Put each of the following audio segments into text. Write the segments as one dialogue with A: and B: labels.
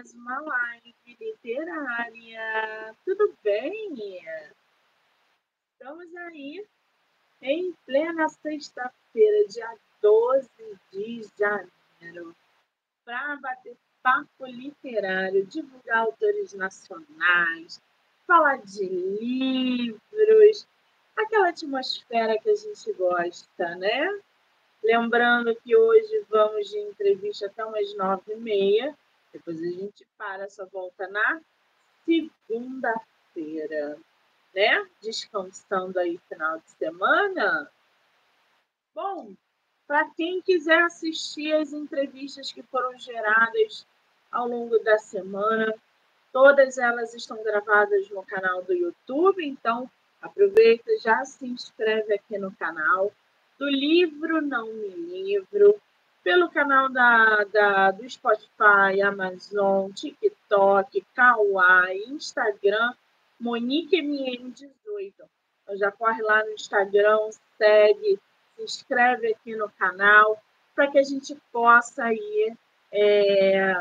A: mais uma live literária. Tudo bem? Estamos aí em plena sexta-feira, dia 12 de janeiro, para bater papo literário, divulgar autores nacionais, falar de livros, aquela atmosfera que a gente gosta, né? Lembrando que hoje vamos de entrevista até umas nove e meia. Depois a gente para, só volta na segunda-feira, né? Descansando aí final de semana. Bom, para quem quiser assistir as entrevistas que foram geradas ao longo da semana, todas elas estão gravadas no canal do YouTube, então aproveita, já se inscreve aqui no canal do livro Não Me Livro, pelo canal da, da, do Spotify, Amazon, TikTok, Kawaii, Instagram, MoniqueMM18. Então já corre lá no Instagram, segue, se inscreve aqui no canal, para que a gente possa aí é,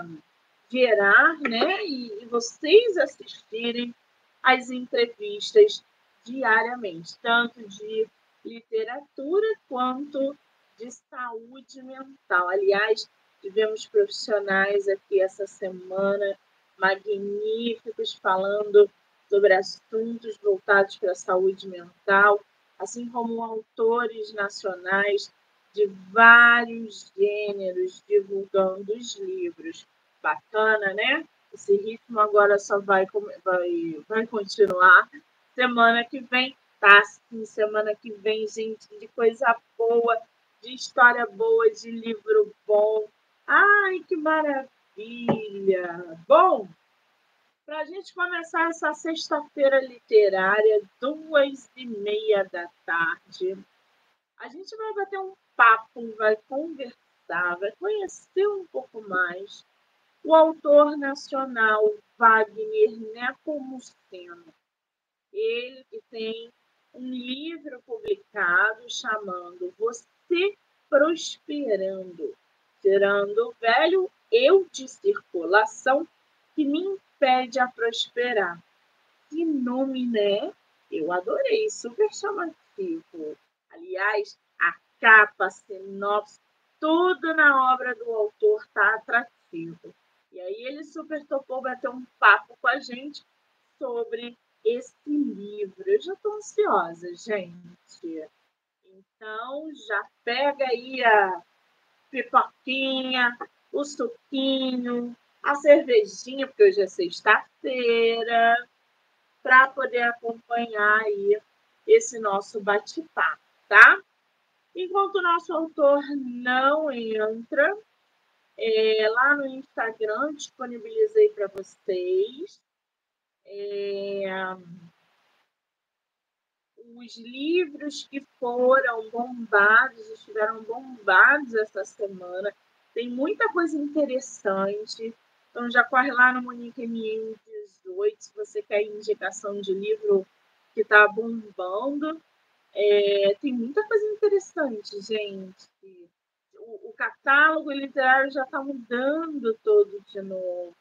A: gerar, né? E, e vocês assistirem as entrevistas diariamente, tanto de literatura quanto de saúde mental. Aliás, tivemos profissionais aqui essa semana magníficos falando sobre assuntos voltados para a saúde mental, assim como autores nacionais de vários gêneros divulgando os livros. Bacana, né? Esse ritmo agora só vai, vai, vai continuar. Semana que vem tá? Assim, semana que vem, gente, de coisa boa, de história boa, de livro bom. Ai, que maravilha! Bom, para a gente começar essa sexta-feira literária, duas e meia da tarde, a gente vai bater um papo, vai conversar, vai conhecer um pouco mais o autor nacional Wagner Nepomuceno. Ele que tem um livro publicado chamando Você Prosperando, tirando o velho eu de circulação que me impede a prosperar. Que nome, né? Eu adorei, super chamativo. Aliás, a capa, a sinopse, tudo na obra do autor tá atrativo. E aí ele super topou bater um papo com a gente sobre esse livro. Eu já estou ansiosa, gente. Então, já pega aí a pipoquinha, o suquinho, a cervejinha, porque hoje é sexta-feira, para poder acompanhar aí esse nosso bate-papo, tá? Enquanto o nosso autor não entra, é, lá no Instagram disponibilizei para vocês é, os livros que foram bombados, estiveram bombados essa semana. Tem muita coisa interessante. Então já corre lá no Monique MM18 se você quer indicação de livro que está bombando. É, tem muita coisa interessante, gente. O, o catálogo literário já está mudando todo de novo.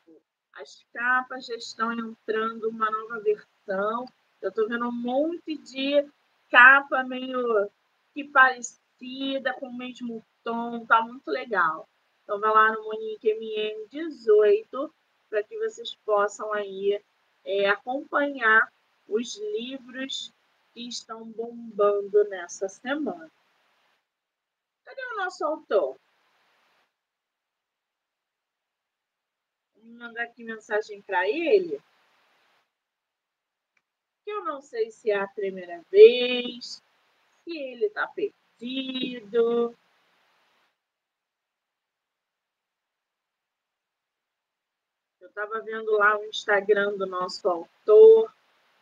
A: As capas já estão entrando uma nova versão. Eu estou vendo um monte de capa meio que parecida, com o mesmo tom, tá muito legal. Então vai lá no Monique MM18 para que vocês possam aí é, acompanhar os livros que estão bombando nessa semana. Cadê o nosso autor? mandar aqui mensagem para ele. Eu não sei se é a primeira vez, se ele está perdido. Eu estava vendo lá o Instagram do nosso autor,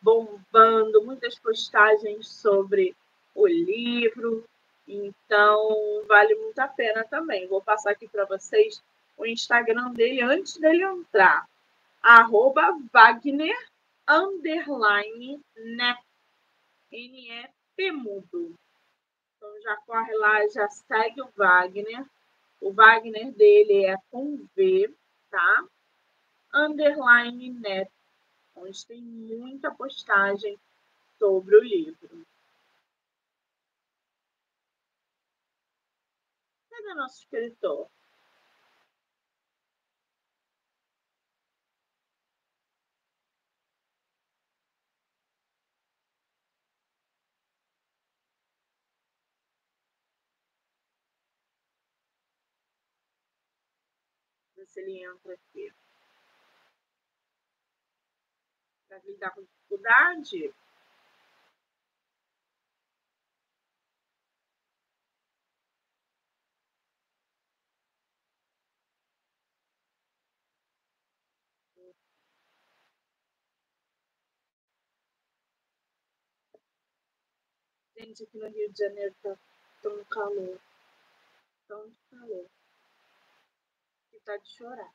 A: bombando muitas postagens sobre o livro. Então, vale muito a pena também. Vou passar aqui para vocês o Instagram dele antes dele entrar. Arroba Wagner underline NEP. N-E-P mudo. Então já corre lá, já segue o Wagner. O Wagner dele é com V, tá? underline net, onde tem muita postagem sobre o livro. Cadê nosso escritor? Se ele entra aqui. Para lidar com dificuldade, Gente, aqui no Rio de Janeiro tá tão calor. Tão calor vontade de chorar.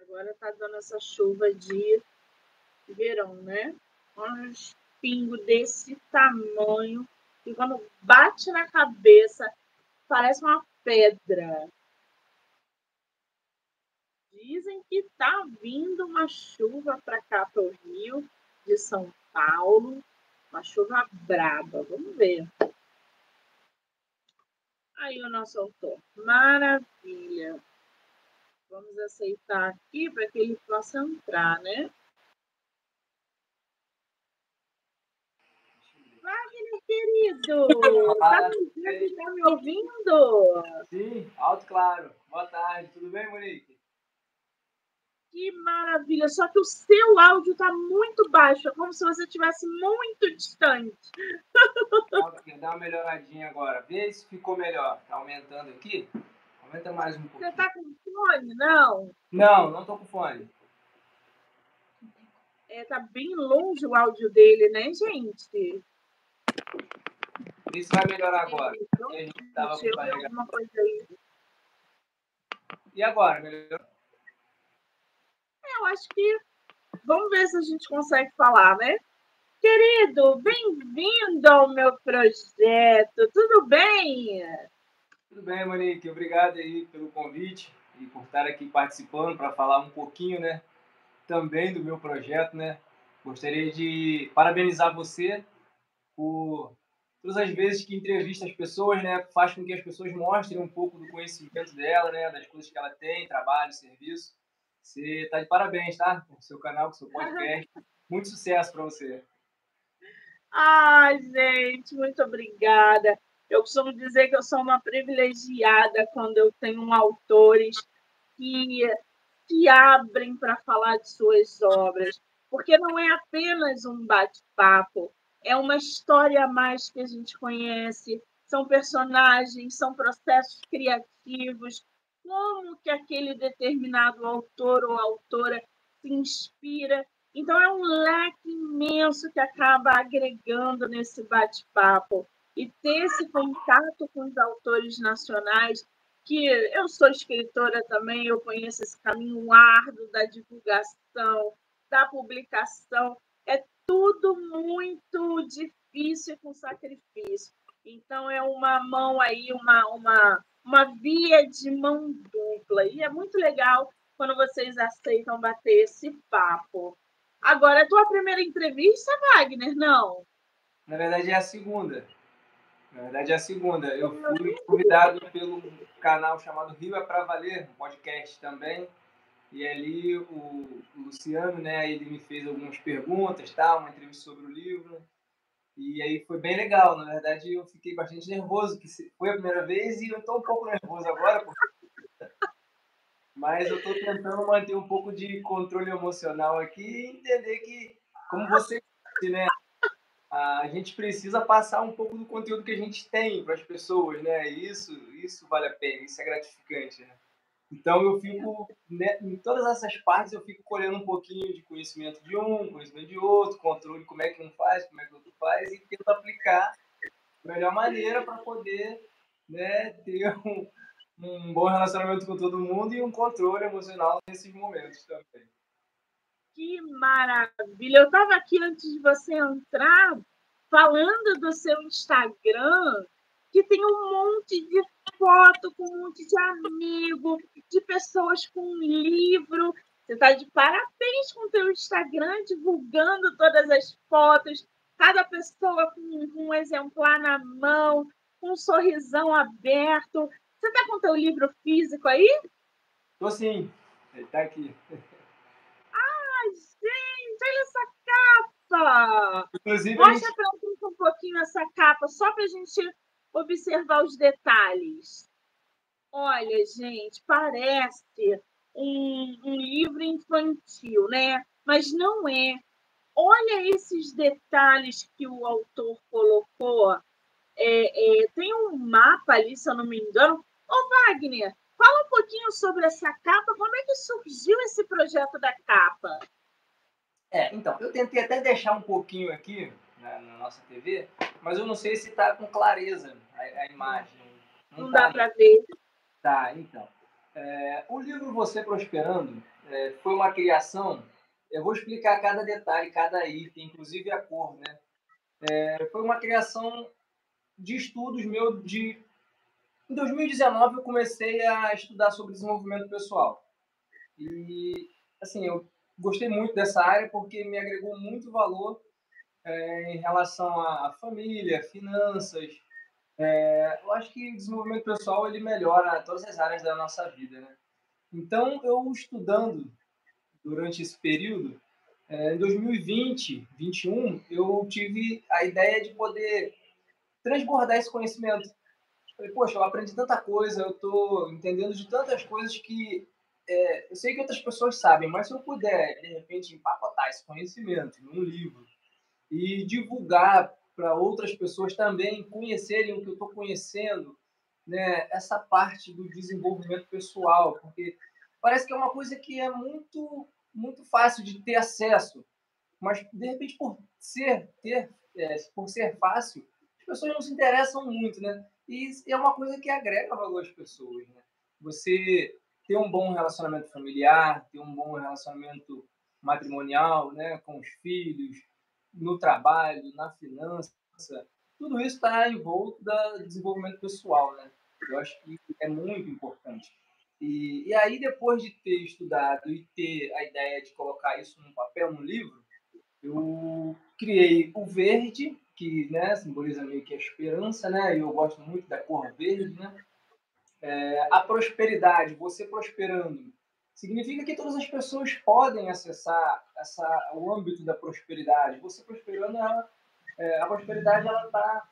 A: Agora tá dando essa chuva de verão, né? Uns pingos desse tamanho e quando bate na cabeça parece uma pedra. Dizem que tá vindo uma chuva para cá para o Rio de São Paulo, uma chuva braba. Vamos ver. Aí o nosso autor. Maravilha. Vamos aceitar aqui para que ele possa entrar, né? Wagner, querido! Está me, tá me ouvindo?
B: Sim, alto claro. Boa tarde, tudo bem, Monique?
A: Que maravilha! Só que o seu áudio está muito baixo, é como se você estivesse muito distante.
B: Dá uma melhoradinha agora. Vê se ficou melhor. Está aumentando aqui? Aumenta mais um pouquinho.
A: Você está com fone? Não?
B: Não, não estou com fone.
A: É, tá bem longe o áudio dele, né, gente?
B: Isso vai melhorar agora. Então, a gente tava
A: com coisa aí.
B: E agora, melhorou?
A: Eu acho que vamos ver se a gente consegue falar, né? Querido, bem-vindo ao meu projeto. Tudo bem?
B: Tudo bem, Monique. Obrigado aí pelo convite e por estar aqui participando para falar um pouquinho, né, também do meu projeto, né? Gostaria de parabenizar você por todas as vezes que entrevista as pessoas, né, faz com que as pessoas mostrem um pouco do conhecimento dela, né, das coisas que ela tem, trabalho, serviço. Você está de parabéns, tá? Com o seu canal, com o seu podcast. Muito sucesso para você.
A: Ai, gente, muito obrigada. Eu costumo dizer que eu sou uma privilegiada quando eu tenho autores que se abrem para falar de suas obras, porque não é apenas um bate-papo, é uma história a mais que a gente conhece, são personagens, são processos criativos, como que aquele determinado autor ou autora se inspira. Então, é um leque imenso que acaba agregando nesse bate-papo. E ter esse contato com os autores nacionais, que eu sou escritora também, eu conheço esse caminho árduo da divulgação, da publicação, é tudo muito difícil com sacrifício. Então, é uma mão aí, uma, uma uma via de mão dupla. E é muito legal quando vocês aceitam bater esse papo. Agora, a tua primeira entrevista, Wagner, não?
B: Na verdade, é a segunda. Na verdade, é a segunda. Eu fui convidado pelo canal chamado Rio é Pra Valer, um podcast também. E ali o Luciano, né, ele me fez algumas perguntas, tal, uma entrevista sobre o livro. E aí foi bem legal, na verdade eu fiquei bastante nervoso, que foi a primeira vez e eu estou um pouco nervoso agora, porque... mas eu estou tentando manter um pouco de controle emocional aqui e entender que, como você disse, né, a gente precisa passar um pouco do conteúdo que a gente tem para as pessoas, né? Isso, isso vale a pena, isso é gratificante, né? Então eu fico, né, em todas essas partes, eu fico colhendo um pouquinho de conhecimento de um, conhecimento de outro, controle como é que um faz, como é que o outro faz, e tento aplicar da melhor maneira para poder né, ter um, um bom relacionamento com todo mundo e um controle emocional nesses momentos também.
A: Que maravilha! Eu estava aqui antes de você entrar falando do seu Instagram, que tem um monte de foto com um monte de amigo, de pessoas com um livro. Você está de parabéns com o teu Instagram, divulgando todas as fotos, cada pessoa com um exemplar na mão, com um sorrisão aberto. Você está com o teu livro físico aí?
B: Tô sim, ele está aqui.
A: Ai, gente, olha essa capa!
B: Inclusive,
A: Mostra
B: gente...
A: para gente um pouquinho essa capa, só para a gente observar os detalhes. Olha, gente, parece um, um livro infantil, né? Mas não é. Olha esses detalhes que o autor colocou. É, é, tem um mapa ali, se eu não me engano. Ô, Wagner, fala um pouquinho sobre essa capa. Como é que surgiu esse projeto da capa?
B: É, então, eu tentei até deixar um pouquinho aqui na, na nossa TV, mas eu não sei se está com clareza a, a imagem.
A: Não, não tá dá para ver.
B: Tá, então. É, o livro Você Prosperando é, foi uma criação. Eu vou explicar cada detalhe, cada item, inclusive a cor, né? É, foi uma criação de estudos meu de. Em 2019 eu comecei a estudar sobre desenvolvimento pessoal. E, assim, eu gostei muito dessa área porque me agregou muito valor é, em relação à família, finanças, é, eu acho que o desenvolvimento pessoal ele melhora todas as áreas da nossa vida, né? Então, eu estudando durante esse período, é, em 2020, 2021, eu tive a ideia de poder transbordar esse conhecimento. Falei, poxa, eu aprendi tanta coisa, eu estou entendendo de tantas coisas que é, eu sei que outras pessoas sabem, mas se eu puder, de repente, empacotar esse conhecimento num livro e divulgar para outras pessoas também conhecerem o que eu estou conhecendo, né? essa parte do desenvolvimento pessoal, porque parece que é uma coisa que é muito, muito fácil de ter acesso, mas de repente por ser, ter, é, por ser fácil, as pessoas não se interessam muito, né? E é uma coisa que agrega valor às pessoas, né? Você ter um bom relacionamento familiar, ter um bom relacionamento matrimonial, né, com os filhos, no trabalho, na finança, tudo isso está envolto da desenvolvimento pessoal, né? Eu acho que é muito importante. E, e aí, depois de ter estudado e ter a ideia de colocar isso num papel, num livro, eu criei o verde, que né, simboliza meio que a esperança, né? E eu gosto muito da cor verde, né? É, a prosperidade, você prosperando, significa que todas as pessoas podem acessar essa, o âmbito da prosperidade. Você prosperando, ela, é, a prosperidade ela está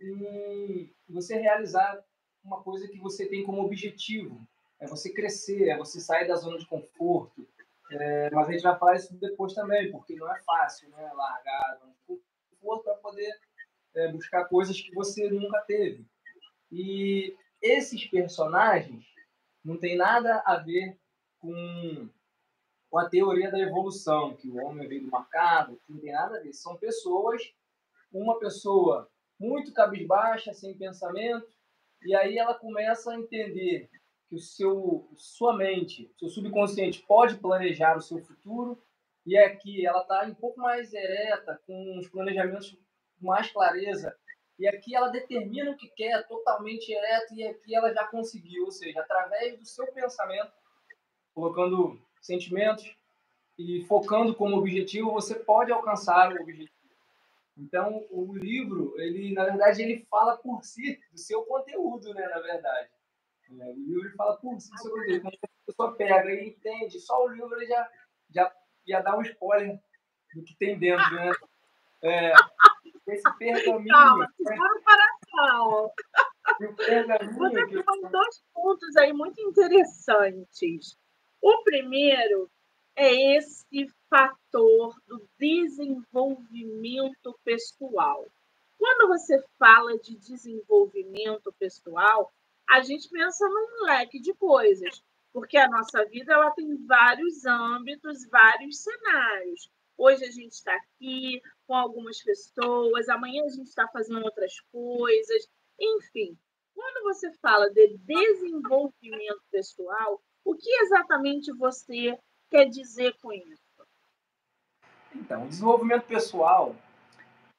B: em você realizar uma coisa que você tem como objetivo. É você crescer, é você sair da zona de conforto. É, mas a gente vai falar isso depois também, porque não é fácil né, largar a zona de conforto para poder é, buscar coisas que você nunca teve. E esses personagens não tem nada a ver com, com a teoria da evolução, que o homem veio do macaco, que não tem nada a ver. São pessoas, uma pessoa muito cabisbaixa, sem pensamento, e aí ela começa a entender que o seu, sua mente, seu subconsciente pode planejar o seu futuro, e aqui ela está um pouco mais ereta, com os planejamentos com mais clareza, e aqui ela determina o que quer, totalmente ereto, e aqui ela já conseguiu, ou seja, através do seu pensamento, colocando sentimentos e focando como objetivo, você pode alcançar o objetivo. Então, o livro, ele na verdade, ele fala por si do seu conteúdo, né, na verdade. É, o livro fala por si do seu conteúdo. Quando a pessoa pega e entende, só o livro ele já, já, já dá um spoiler do que tem dentro, né? É, esse pergaminho... Calma,
A: segura o coração. Você tem dois pontos aí muito interessantes. O primeiro é esse fator do desenvolvimento pessoal. Quando você fala de desenvolvimento pessoal, a gente pensa num leque de coisas, porque a nossa vida ela tem vários âmbitos, vários cenários. Hoje a gente está aqui com algumas pessoas, amanhã a gente está fazendo outras coisas, enfim. Quando você fala de desenvolvimento pessoal, o que exatamente você quer dizer com isso?
B: Então, o desenvolvimento pessoal,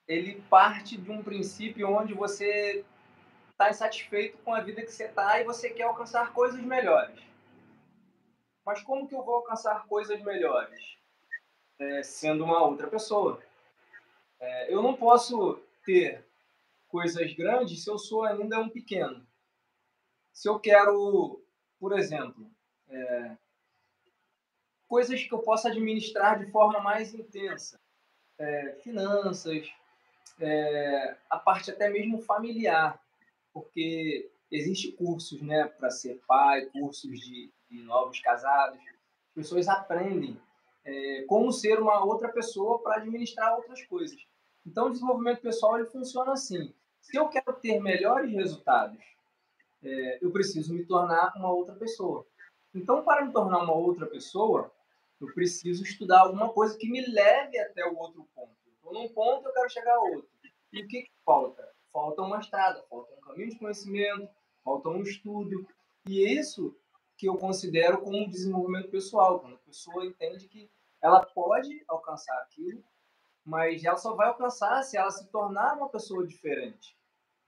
B: ele parte de um princípio onde você está insatisfeito com a vida que você está e você quer alcançar coisas melhores. Mas como que eu vou alcançar coisas melhores? É, sendo uma outra pessoa. É, eu não posso ter coisas grandes se eu sou ainda um pequeno. Se eu quero, por exemplo, é, coisas que eu possa administrar de forma mais intensa, é, finanças, é, a parte até mesmo familiar, porque existe cursos, né, para ser pai, cursos de, de, novos casados, as pessoas aprendem é, como ser uma outra pessoa para administrar outras coisas. Então, o desenvolvimento pessoal ele funciona assim. Se eu quero ter melhores resultados, é, eu preciso me tornar uma outra pessoa. Então, para me tornar uma outra pessoa, eu preciso estudar alguma coisa que me leve até o outro ponto. Então, num ponto, eu quero chegar a outro. E o que, que falta? Falta uma estrada, falta um caminho de conhecimento, falta um estudo. E é isso que eu considero como desenvolvimento pessoal, quando a pessoa entende que ela pode alcançar aquilo, mas ela só vai alcançar se ela se tornar uma pessoa diferente.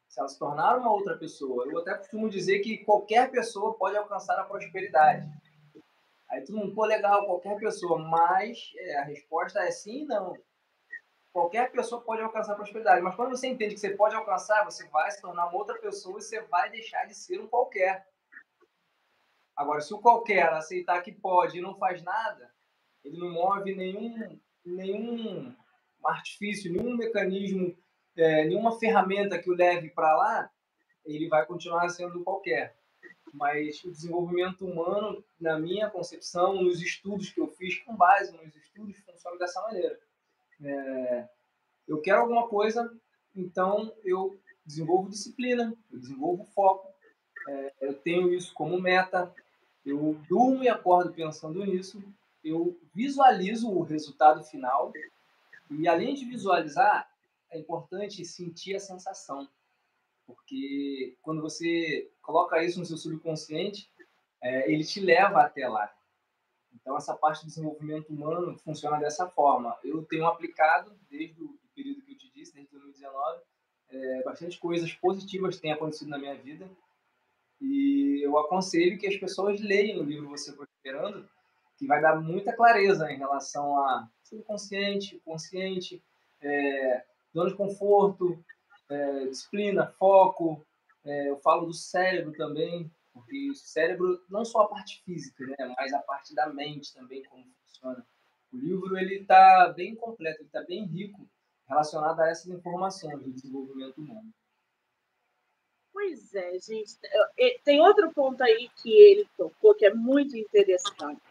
B: Se ela se tornar uma outra pessoa. Eu até costumo dizer que qualquer pessoa pode alcançar a prosperidade Aí todo mundo, pô, legal, qualquer pessoa, mas é, a resposta é sim e não. Qualquer pessoa pode alcançar a prosperidade, mas quando você entende que você pode alcançar, você vai se tornar uma outra pessoa e você vai deixar de ser um qualquer. Agora, se o qualquer aceitar que pode e não faz nada, ele não move nenhum, nenhum artifício, nenhum mecanismo, é, nenhuma ferramenta que o leve para lá, ele vai continuar sendo qualquer mas o desenvolvimento humano, na minha concepção, nos estudos que eu fiz, com base nos estudos, funciona dessa maneira. É, eu quero alguma coisa, então eu desenvolvo disciplina, eu desenvolvo foco, é, eu tenho isso como meta, eu durmo e acordo pensando nisso, eu visualizo o resultado final e, além de visualizar, é importante sentir a sensação. Porque quando você coloca isso no seu subconsciente, é, ele te leva até lá. Então, essa parte do desenvolvimento humano funciona dessa forma. Eu tenho aplicado, desde o período que eu te disse, desde 2019, é, bastante coisas positivas têm acontecido na minha vida. E eu aconselho que as pessoas leiam o livro Você Prosperando, que vai dar muita clareza em relação a subconsciente, consciente, é, zona de conforto, é, disciplina, foco. É, eu falo do cérebro também, porque o cérebro, não só a parte física, né, mas a parte da mente também, como funciona. O livro ele está bem completo, ele está bem rico relacionado a essas informações do desenvolvimento humano.
A: Pois é, gente. Tem outro ponto aí que ele tocou que é muito interessante.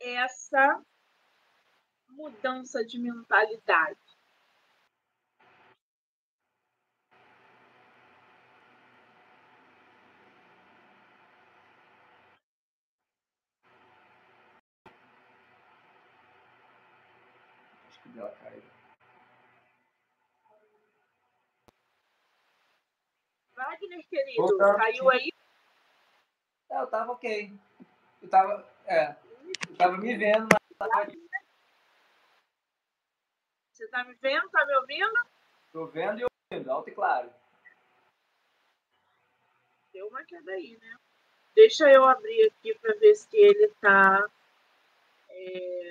A: Essa mudança de mentalidade.
B: dela caiu.
A: Wagner, querido, caiu aí?
B: É, eu tava ok. Eu tava, é, eu tava me vendo, mas tava...
A: Você tá me vendo? Tá me ouvindo?
B: Tô vendo e ouvindo, alto e claro.
A: Deu uma queda aí, né? Deixa eu abrir aqui para ver se ele tá. É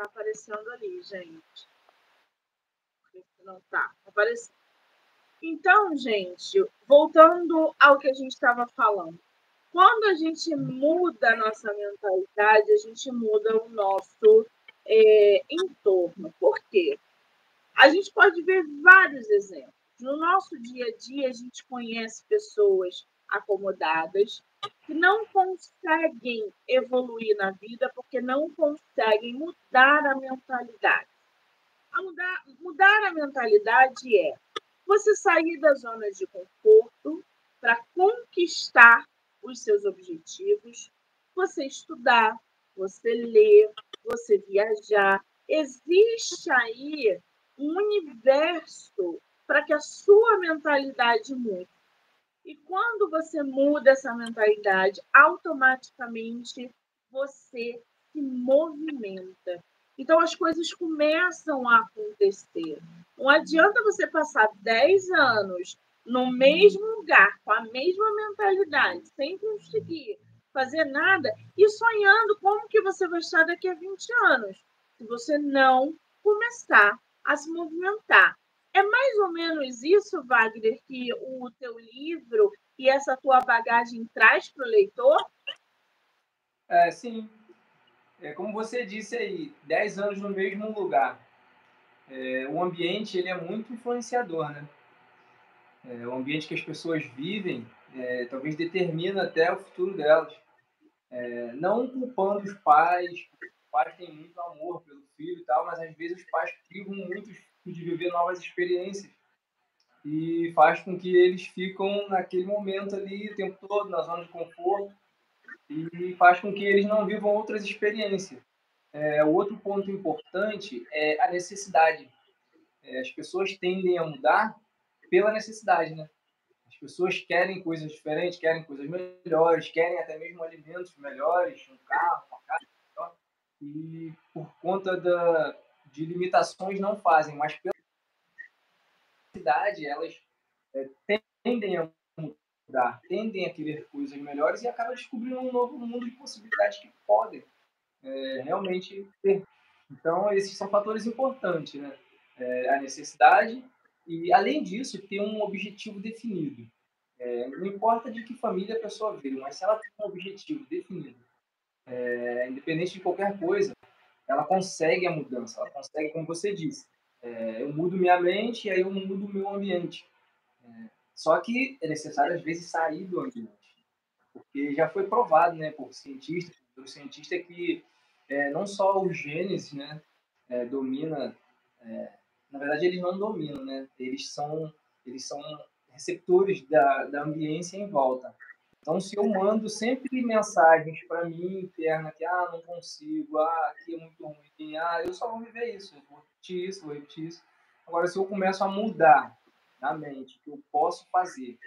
A: está aparecendo ali, gente. Não está aparecendo. Então, gente, voltando ao que a gente estava falando. Quando a gente muda a nossa mentalidade, a gente muda o nosso é, entorno. Por quê? A gente pode ver vários exemplos. No nosso dia a dia, a gente conhece pessoas acomodadas que não conseguem evoluir na vida porque não conseguem mudar a mentalidade. A mudar, mudar a mentalidade é você sair da zona de conforto para conquistar os seus objetivos, você estudar, você ler, você viajar. Existe aí um universo para que a sua mentalidade mude. E quando você muda essa mentalidade, automaticamente você se movimenta. Então as coisas começam a acontecer. Não adianta você passar 10 anos no mesmo lugar, com a mesma mentalidade, sem conseguir fazer nada e sonhando como que você vai estar daqui a 20 anos, se você não começar a se movimentar. É mais ou menos isso, Wagner, que o teu livro e essa tua bagagem traz para o leitor?
B: É, sim. É, como você disse aí, 10 anos no mesmo lugar. É, o ambiente ele é muito influenciador, né? É, o ambiente que as pessoas vivem é, talvez determina até o futuro delas. É, não culpando os pais, os pais têm muito amor pelo filho e tal, mas às vezes os pais privam muito de viver novas experiências e faz com que eles ficam naquele momento ali o tempo todo na zona de conforto e faz com que eles não vivam outras experiências. É, outro ponto importante é a necessidade. É, as pessoas tendem a mudar pela necessidade, né? As pessoas querem coisas diferentes, querem coisas melhores, querem até mesmo alimentos melhores, um carro, uma casa melhor, e por conta da, de limitações não fazem, mas pela necessidade elas é, tendem a mudar, tendem a querer coisas melhores e acabam descobrindo um novo mundo de possibilidades que podem é, realmente ter. Então, esses são fatores importantes, né? É, a necessidade e, além disso, ter um objetivo definido. É, não importa de que família a pessoa veio, mas se ela tem um objetivo definido, é, independente de qualquer coisa, ela consegue a mudança, ela consegue, como você disse, é, eu mudo minha mente e aí eu mudo o meu ambiente. É, só que é necessário, às vezes, sair do ambiente. Porque já foi provado né, por cientistas, por cientistas que é, não só o Gênesis né, é, domina na verdade eles não dominam, né? Eles são, eles são receptores da, da ambiência em volta. Então, se eu mando sempre mensagens para mim interna que, ah, não consigo, ah, aqui é muito ruim, ah, eu só vou viver isso, eu vou repetir isso, vou repetir isso. Agora, se eu começo a mudar na mente que eu posso fazer,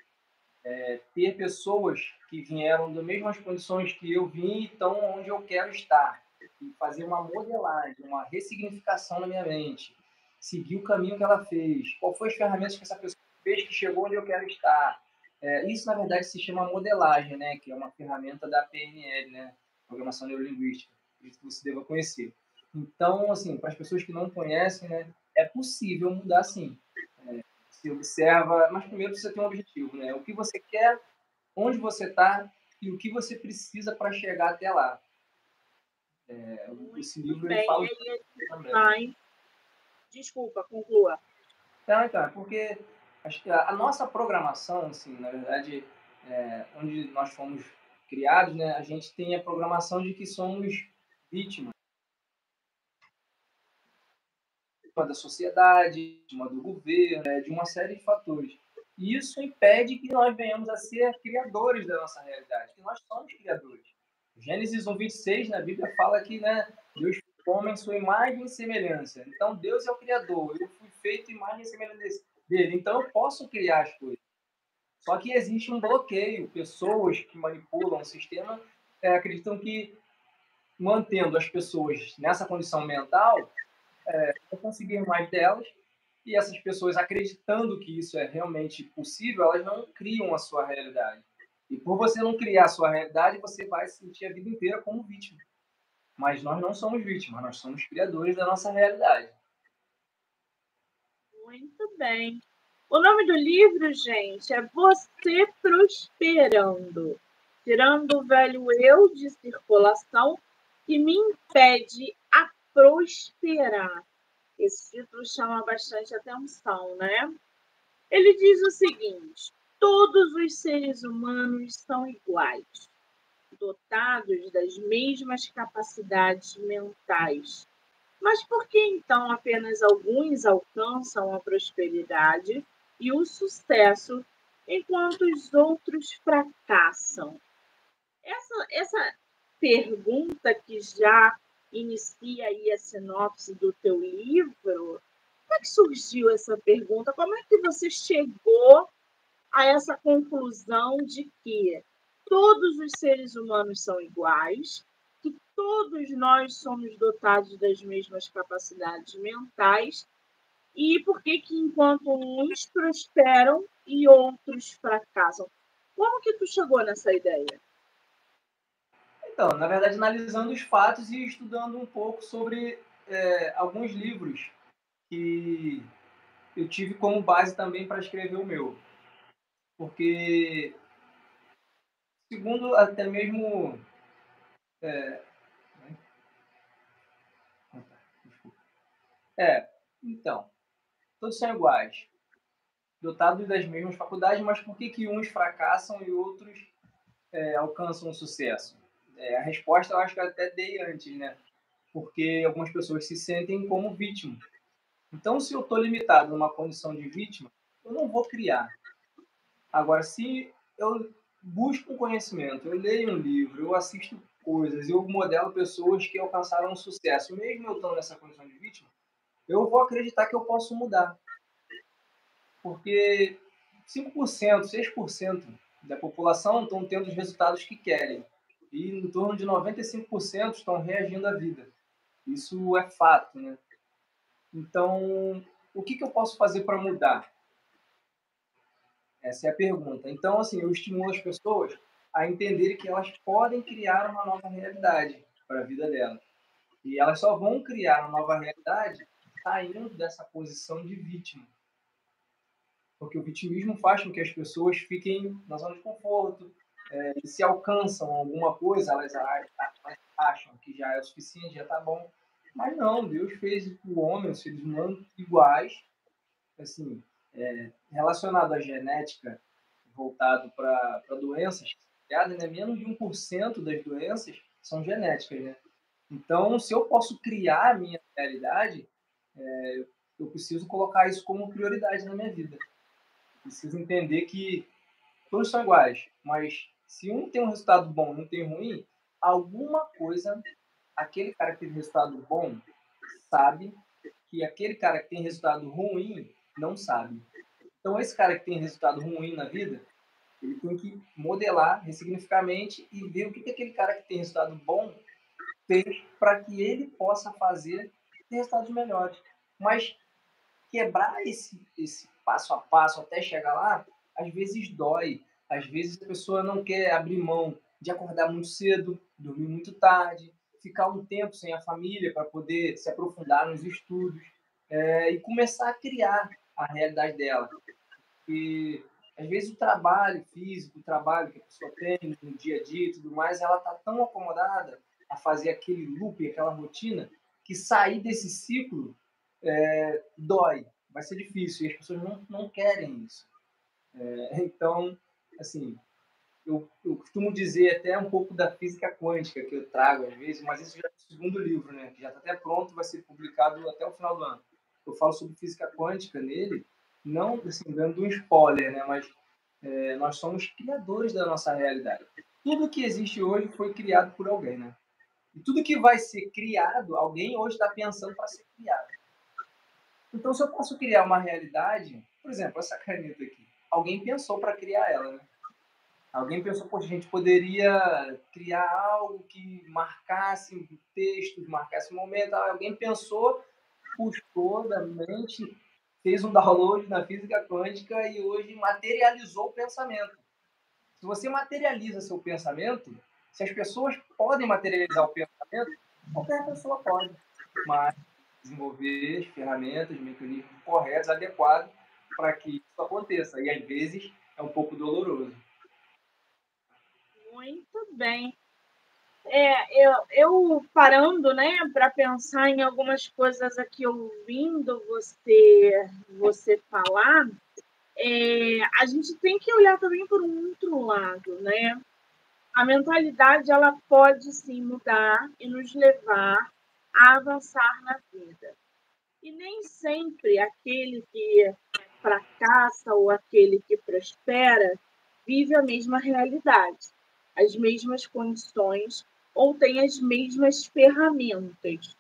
B: é, ter pessoas que vieram das mesmas condições que eu vim e estão onde eu quero estar, e fazer uma modelagem, uma ressignificação na minha mente, seguir o caminho que ela fez, qual foi as ferramentas que essa pessoa fez que chegou onde eu quero estar. É, isso, na verdade, se chama modelagem, né? que é uma ferramenta da PNL, né? Programação Neurolinguística, que você deva conhecer. Então, assim, para as pessoas que não conhecem, né, é possível mudar sim. Você observa, mas primeiro você tem um objetivo, né? O que você quer, onde você está e o que você precisa para chegar até lá. É, esse livro
A: ele
B: fala
A: também. Desculpa, conclua.
B: Então, então, porque a nossa programação, assim, na verdade, é, onde nós fomos criados, né, a gente tem a programação de que somos vítimas da sociedade, do governo, né, de uma série de fatores. E isso impede que nós venhamos a ser criadores da nossa realidade, que nós somos criadores. Gênesis 1, 26, na Bíblia, fala que né, Deus homem sua imagem e semelhança. Então, Deus é o Criador. Eu fui feito imagem e semelhança dele. Então, eu posso criar as coisas. Só que existe um bloqueio. Pessoas que manipulam o sistema é, acreditam que, mantendo as pessoas nessa condição mental, é, vão conseguir mais delas. E essas pessoas, acreditando que isso é realmente possível, elas não criam a sua realidade. E por você não criar a sua realidade, você vai se sentir a vida inteira como vítima. Mas nós não somos vítimas, nós somos criadores da nossa realidade.
A: Muito bem. O nome do livro, gente, é Você Prosperando. Tirando o velho eu de circulação que me impede prosperar. Esse título chama bastante atenção, né? Ele diz o seguinte: todos os seres humanos são iguais dotados das mesmas capacidades mentais. Mas por que então apenas alguns alcançam a prosperidade e o sucesso, enquanto os outros fracassam? Essa, essa pergunta que já inicia aí a sinopse do teu livro, como é que surgiu essa pergunta? Como é que você chegou a essa conclusão de que todos os seres humanos são iguais, que todos nós somos dotados das mesmas capacidades mentais e por que que enquanto uns prosperam e outros fracassam? Como que tu chegou nessa ideia?
B: Então, na verdade, analisando os fatos e estudando um pouco sobre é, alguns livros que eu tive como base também para escrever o meu. Porque, segundo até mesmo. É, é, então, todos são iguais, dotados das mesmas faculdades, mas por que, que uns fracassam e outros é, alcançam sucesso? É, a resposta eu acho que eu até dei antes, né? Porque algumas pessoas se sentem como vítimas. Então, se eu estou limitado numa condição de vítima, eu não vou criar. Agora, se eu busco um conhecimento, eu leio um livro, eu assisto coisas, eu modelo pessoas que alcançaram um sucesso, mesmo eu estando nessa condição de vítima, eu vou acreditar que eu posso mudar. Porque 5%, 6% da população estão tendo os resultados que querem. E em torno de 95% estão reagindo à vida. Isso é fato, né? Então, o que, que eu posso fazer para mudar? Essa é a pergunta. Então, assim, eu estimulo as pessoas a entenderem que elas podem criar uma nova realidade para a vida delas. E elas só vão criar uma nova realidade saindo dessa posição de vítima. Porque o vitimismo faz com que as pessoas fiquem na zona de conforto, é, se alcançam alguma coisa, elas acham que já é o suficiente, já está bom. Mas não, Deus fez o homem, os seres humanos iguais, assim, é, relacionado à genética, voltado para doenças, né, menos de 1% das doenças são genéticas, né? Então, se eu posso criar a minha realidade, é, eu preciso colocar isso como prioridade na minha vida. Preciso entender que todos são iguais, mas se um tem um resultado bom e um tem ruim, alguma coisa aquele cara que teve resultado bom sabe que aquele cara que tem resultado ruim não sabe. Então, esse cara que tem resultado ruim na vida, ele tem que modelar, ressignificamente e ver o que, que aquele cara que tem resultado bom fez para que ele possa fazer resultados melhores. Mas quebrar esse, esse passo a passo até chegar lá, às vezes dói. Às vezes a pessoa não quer abrir mão de acordar muito cedo, dormir muito tarde, ficar um tempo sem a família para poder se aprofundar nos estudos é, e começar a criar a realidade dela. E às vezes o trabalho físico, o trabalho que a pessoa tem no dia a dia e tudo mais, ela está tão acomodada a fazer aquele loop, aquela rotina, que sair desse ciclo é, dói, vai ser difícil, e as pessoas não, não querem isso. É, então, assim, eu, eu, costumo dizer até um pouco da física quântica que eu trago às vezes, mas isso já é o segundo livro, né? Que já está até pronto, vai ser publicado até o final do ano. Eu falo sobre física quântica nele, não assim, dando um spoiler, né? Mas é, nós somos criadores da nossa realidade. Tudo que existe hoje foi criado por alguém, né? E tudo que vai ser criado, alguém hoje está pensando para ser criado. Então, se eu posso criar uma realidade, por exemplo, essa caneta aqui, alguém pensou para criar ela, né? Alguém pensou, poxa, a gente poderia criar algo que marcasse textos, marcasse momento. Alguém pensou, puxou da mente, fez um download na física quântica e hoje materializou o pensamento. Se você materializa seu pensamento, se as pessoas podem materializar o pensamento, qualquer pessoa pode. Mas desenvolver as ferramentas, mecanismos corretos, adequados para que isso aconteça. E às vezes é um pouco doloroso.
A: Muito bem. É, eu, eu parando, né, para pensar em algumas coisas aqui, ouvindo você, você falar, é, a gente tem que olhar também por um outro lado, né? A mentalidade ela pode sim mudar e nos levar a avançar na vida. E nem sempre aquele que fracassa ou aquele que prospera vive a mesma realidade as mesmas condições ou tem as mesmas ferramentas.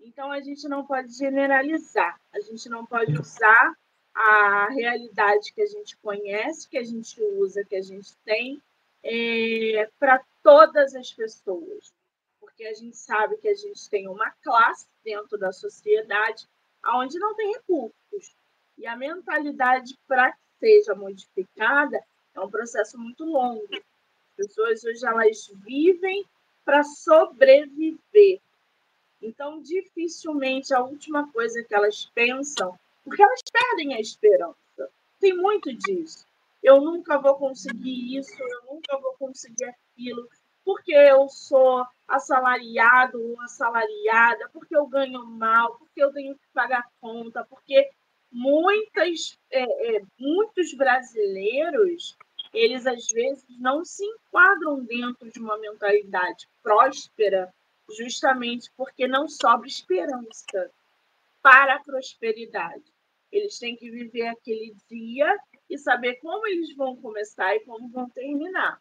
A: Então, a gente não pode generalizar, a gente não pode usar a realidade que a gente conhece, que a gente usa, que a gente tem, é, para todas as pessoas. Porque a gente sabe que a gente tem uma classe dentro da sociedade onde não tem recursos. E a mentalidade, para que seja modificada, é um processo muito longo pessoas hoje elas vivem para sobreviver. Então, dificilmente a última coisa que elas pensam, porque elas perdem a esperança. Tem muito disso. Eu nunca vou conseguir isso, eu nunca vou conseguir aquilo, porque eu sou assalariado ou assalariada, porque eu ganho mal, porque eu tenho que pagar conta, porque muitas, é, é, muitos brasileiros, eles às vezes não se enquadram dentro de uma mentalidade próspera, justamente porque não sobra esperança para a prosperidade. Eles têm que viver aquele dia e saber como eles vão começar e como vão terminar.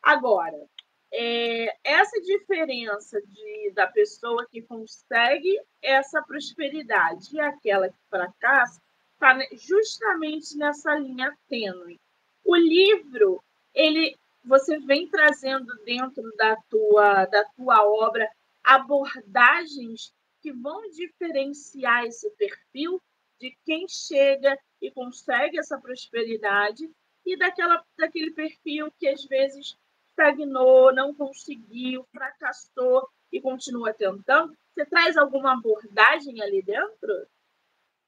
A: Agora, é, essa diferença de, da pessoa que consegue essa prosperidade e aquela que fracassa está justamente nessa linha tênue. O livro, ele, você vem trazendo dentro da tua, da tua obra abordagens que vão diferenciar esse perfil de quem chega e consegue essa prosperidade e daquela, daquele perfil que às vezes estagnou, não conseguiu, fracassou e continua tentando? Você traz alguma abordagem ali dentro?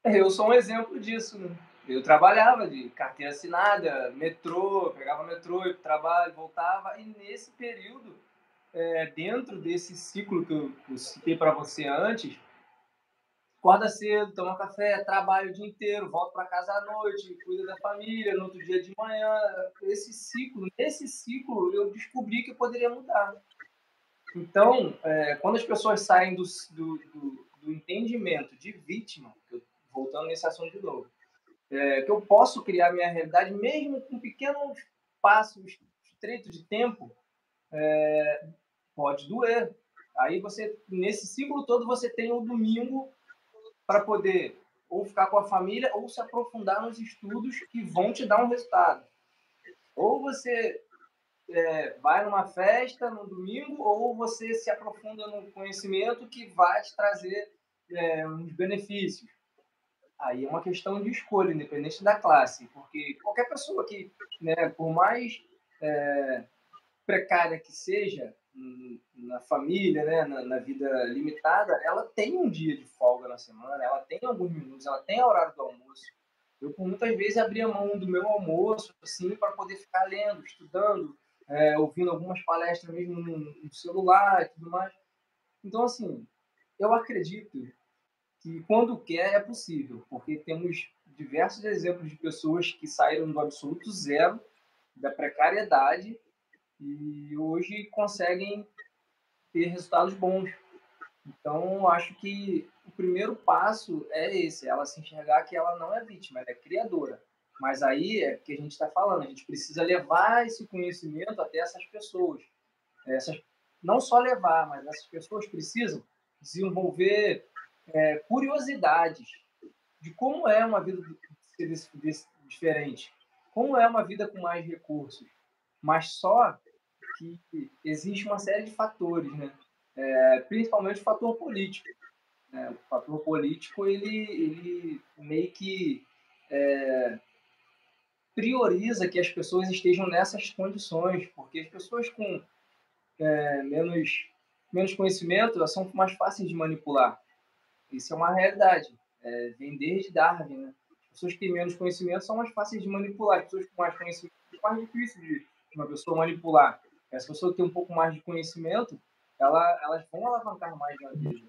B: É, eu sou um exemplo disso. Né? Eu trabalhava de carteira assinada, metrô, pegava metrô, ia para o trabalho, voltava. E nesse período, é, dentro desse ciclo que eu, eu citei para você antes, acorda cedo, toma café, trabalha o dia inteiro, volta para casa à noite, cuida da família, no outro dia de manhã. Esse ciclo, nesse ciclo, eu descobri que eu poderia mudar. Então, é, quando as pessoas saem do, do, do, do, entendimento de vítima, voltando nesse assunto de novo, é, que eu posso criar minha realidade mesmo com pequenos passos estreitos de tempo, é, pode doer. Aí você, nesse ciclo todo, você tem o domingo para poder ou ficar com a família ou se aprofundar nos estudos que vão te dar um resultado. Ou você é, vai numa festa no domingo, ou você se aprofunda no conhecimento que vai te trazer é, uns benefícios. Aí é uma questão de escolha, independente da classe, porque qualquer pessoa que, né, por mais é, precária que seja, na família, né, na, na, vida limitada, ela tem um dia de folga na semana, ela tem alguns minutos, ela tem horário do almoço. Eu, por muitas vezes, abria mão do meu almoço, assim, para poder ficar lendo, estudando, é, ouvindo algumas palestras mesmo no, no, celular e tudo mais. Então, assim, eu acredito que quando quer é possível, porque temos diversos exemplos de pessoas que saíram do absoluto zero, da precariedade, e hoje conseguem ter resultados bons. Então, acho que o primeiro passo é esse, ela se enxergar que ela não é vítima, ela é criadora. Mas aí é que a gente está falando, a gente precisa levar esse conhecimento até essas pessoas. Essas, não só levar, mas essas pessoas precisam desenvolver é, curiosidades de como é uma vida diferente, como é uma vida com mais recursos. Mas só que existe uma série de fatores, né? É, principalmente o fator político. Né? O fator político ele, ele meio que é, prioriza que as pessoas estejam nessas condições, porque as pessoas com é, menos, menos conhecimento são mais fáceis de manipular. Isso é uma realidade. É, vem desde Darwin. Né? As pessoas que têm menos conhecimento são mais fáceis de manipular. As pessoas com mais conhecimento é mais difícil de uma pessoa manipular. Essa pessoa que tem um pouco mais de conhecimento, ela, elas vão alavancar mais na vida.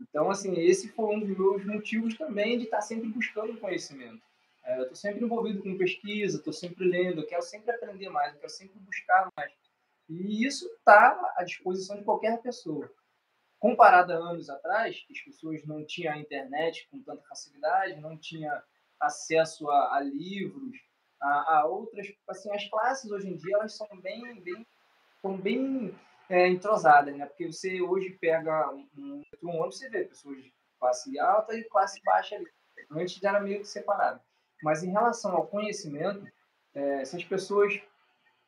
B: Então, assim, esse foi um dos meus motivos também de estar sempre buscando conhecimento. É, eu estou sempre envolvido com pesquisa, estou sempre lendo, eu quero sempre aprender mais, eu quero sempre buscar mais. E isso está à disposição de qualquer pessoa. Comparado a anos atrás, que as pessoas não tinham a internet com tanta facilidade, não tinham acesso a, a livros, a, a, outras, assim, as classes hoje em dia elas são bem, bem estão bem é, entrosadas, né? Porque você hoje pega um, um ônibus, você vê pessoas de classe alta e classe baixa ali. Antes era meio que separado. Mas em relação ao conhecimento, é, se as pessoas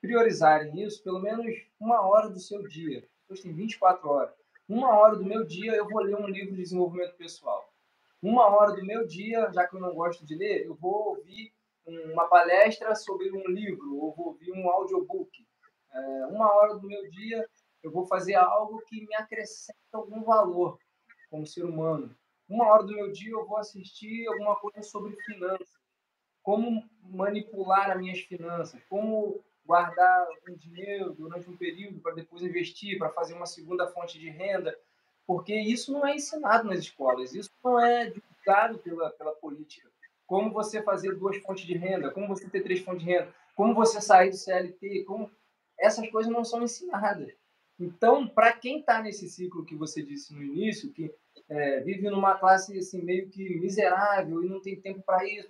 B: priorizarem isso, pelo menos uma hora do seu dia, depois tem 24 horas, uma hora do meu dia eu vou ler um livro de desenvolvimento pessoal. Uma hora do meu dia, já que eu não gosto de ler, eu vou ouvir uma palestra sobre um livro, ou vou ouvir um audiobook É, uma hora do meu dia eu vou fazer algo que me acrescenta algum valor como ser humano. Uma hora do meu dia eu vou assistir alguma coisa sobre finanças, como manipular as minhas finanças, como guardar um dinheiro durante um período para depois investir, para fazer uma segunda fonte de renda, porque isso não é ensinado nas escolas, isso não é divulgado pela, pela política. Como você fazer duas fontes de renda, como você ter três fontes de renda, como você sair do CLT, como essas coisas não são ensinadas. Então, para quem está nesse ciclo que você disse no início, que é, vive numa classe assim meio que miserável e não tem tempo para isso,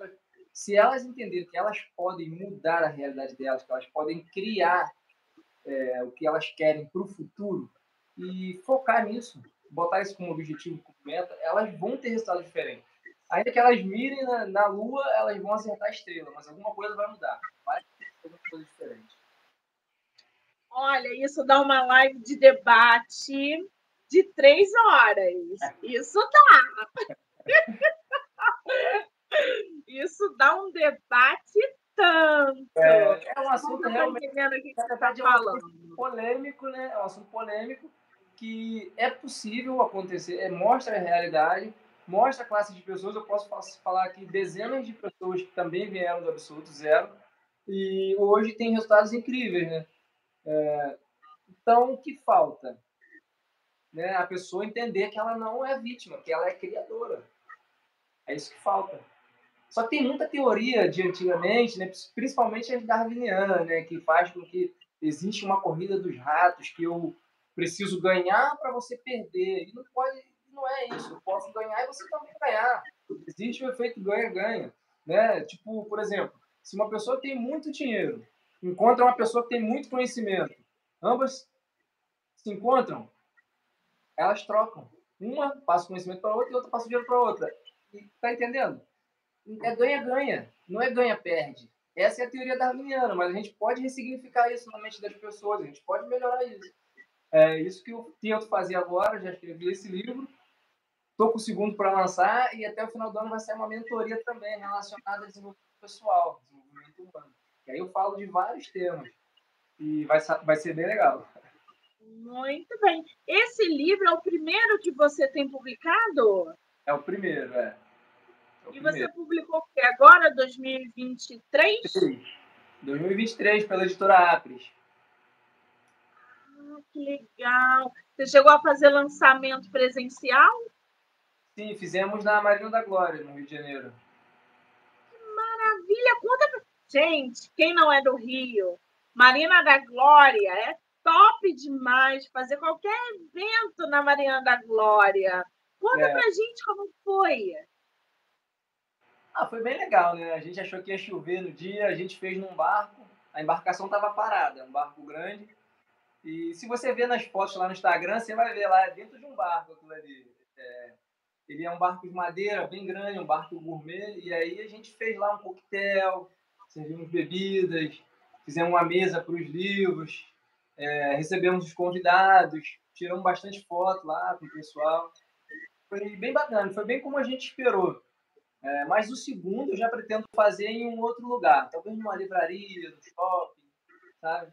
B: se elas entenderem que elas podem mudar a realidade delas, que elas podem criar é, o que elas querem para o futuro e focar nisso, botar isso como objetivo, como meta, elas vão ter resultados diferentes. Ainda que elas mirem na, na lua, elas vão acertar a estrela, mas alguma coisa vai mudar. Vai ter alguma coisa diferente.
A: Olha, isso dá uma live de debate de três horas. Isso dá. Isso dá um debate tanto.
B: É, é um assunto realmente que você está falando. Um polêmico, né? É um assunto polêmico que é possível acontecer, é, mostra a realidade, mostra a classe de pessoas. Eu posso falar aqui dezenas de pessoas que também vieram do absoluto zero e hoje tem resultados incríveis, né? É, então, o que falta? Né? A pessoa entender que ela não é vítima, que ela é criadora. É isso que falta. Só que tem muita teoria de antigamente, né? principalmente as darwinianas, né? que faz com que existe uma corrida dos ratos, que eu preciso ganhar para você perder. E não pode, não é isso. Eu posso ganhar e você também ganhar. Existe o efeito ganha-ganha. Né? Tipo, por exemplo, se uma pessoa tem muito dinheiro encontra uma pessoa que tem muito conhecimento. Ambas se encontram, elas trocam. Uma passa conhecimento para outra e outra passa dinheiro para outra. Está entendendo? É ganha-ganha, não é ganha-perde. Essa é a teoria darwiniana, mas a gente pode ressignificar isso na mente das pessoas, a gente pode melhorar isso. É isso que eu tento fazer agora, já escrevi esse livro, estou com o segundo para lançar e até o final do ano vai sair uma mentoria também relacionada a desenvolvimento pessoal, desenvolvimento humano aí eu falo de vários temas. E vai, vai ser bem legal.
A: Muito bem. Esse livro é o primeiro que você tem publicado?
B: É o primeiro, é.
A: E você publicou o quê? Agora, 2023?
B: 2023, pela editora Apres.
A: Ah, que legal. Você chegou a fazer lançamento presencial?
B: Sim, fizemos na Marina da Glória, no Rio de Janeiro.
A: Que maravilha! Conta Gente, quem não é do Rio, Marina da Glória é top demais fazer qualquer evento na Marina da Glória. Conta é. pra gente como foi.
B: Ah, foi bem legal, né? A gente achou que ia chover no dia, a gente fez num barco, a embarcação estava parada, um barco grande. E se você ver nas fotos lá no Instagram, você vai ver lá dentro de um barco aquilo ali. É, ele é um barco de madeira bem grande, um barco gourmet, e aí a gente fez lá um coquetel, servimos bebidas, fizemos uma mesa para os livros, é, recebemos os convidados, tiramos bastante foto lá com o pessoal. Foi bem bacana, foi bem como a gente esperou. É, mas o segundo eu já pretendo fazer em um outro lugar, talvez numa livraria, no shopping, sabe?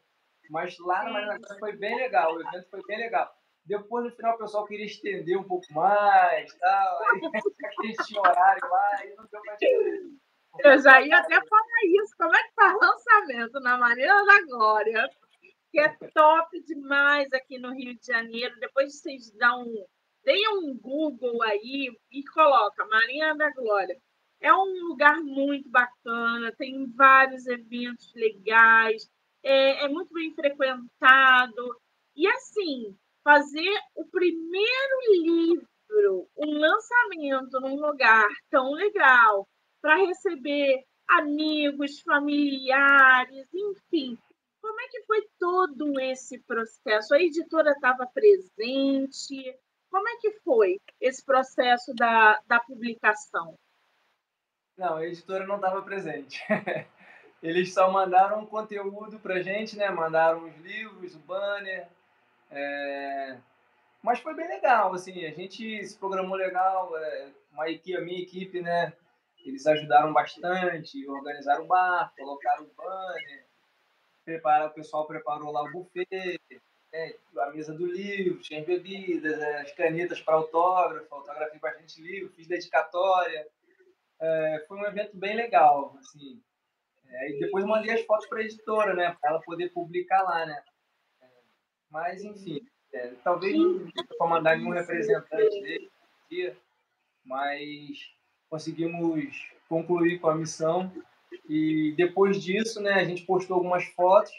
B: Mas lá na Marina foi bem legal, o evento foi bem legal. Depois, no final, o pessoal queria estender um pouco mais, tal, aí aquele horário lá e não deu mais
A: eu já ia até falar isso. Como é que faz lançamento na Marina da Glória? Que é top demais aqui no Rio de Janeiro. Depois vocês dão um, deem um Google aí e coloca Marina da Glória. É um lugar muito bacana, tem vários eventos legais, é, é muito bem frequentado. E assim, fazer o primeiro livro, um lançamento num lugar tão legal, para receber amigos, familiares, enfim. Como é que foi todo esse processo? A editora estava presente? Como é que foi esse processo da, da publicação?
B: Não, a editora não estava presente. Eles só mandaram conteúdo para gente, né? Mandaram os livros, o banner. É... Mas foi bem legal, assim. A gente se programou legal. É... Uma equipe, a minha equipe, né? Eles ajudaram bastante, organizaram o bar, colocaram o banner. prepara, o pessoal preparou lá o buffet, né, a mesa do livro, tinha as bebidas, né, as canetas para autógrafo, autografei bastante livro, fiz dedicatória. É, foi um evento bem legal, assim. É, e depois mandei as fotos para a editora, né, para ela poder publicar lá, né. É, mas, enfim, é, talvez não para mandar nenhum representante dele, mas conseguimos concluir com a missão. E depois disso, né, a gente postou algumas fotos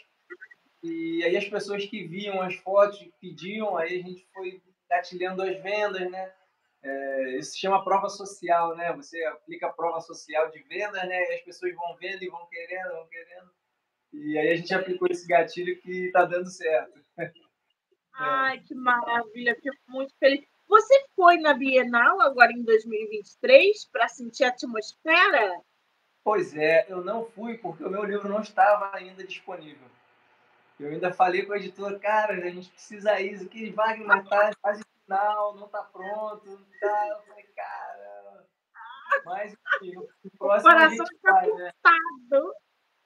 B: e aí as pessoas que viam as fotos pediam, aí a gente foi gatilhando as vendas, né? É, isso se chama prova social, né? Você aplica a prova social de vendas, né? E as pessoas vão vendo e vão querendo, vão querendo. E aí a gente aplicou esse gatilho que está dando certo.
A: Ai, que maravilha! Fico muito feliz. Você foi na Bienal agora em 2023 para sentir a atmosfera?
B: Pois é, eu não fui porque o meu livro não estava ainda disponível. Eu ainda falei com a editora, cara, a gente precisa isso, que Wagner tá quase final, não tá pronto, tá. Eu falei, cara. Mas enfim, no próximo a gente tá vai, né?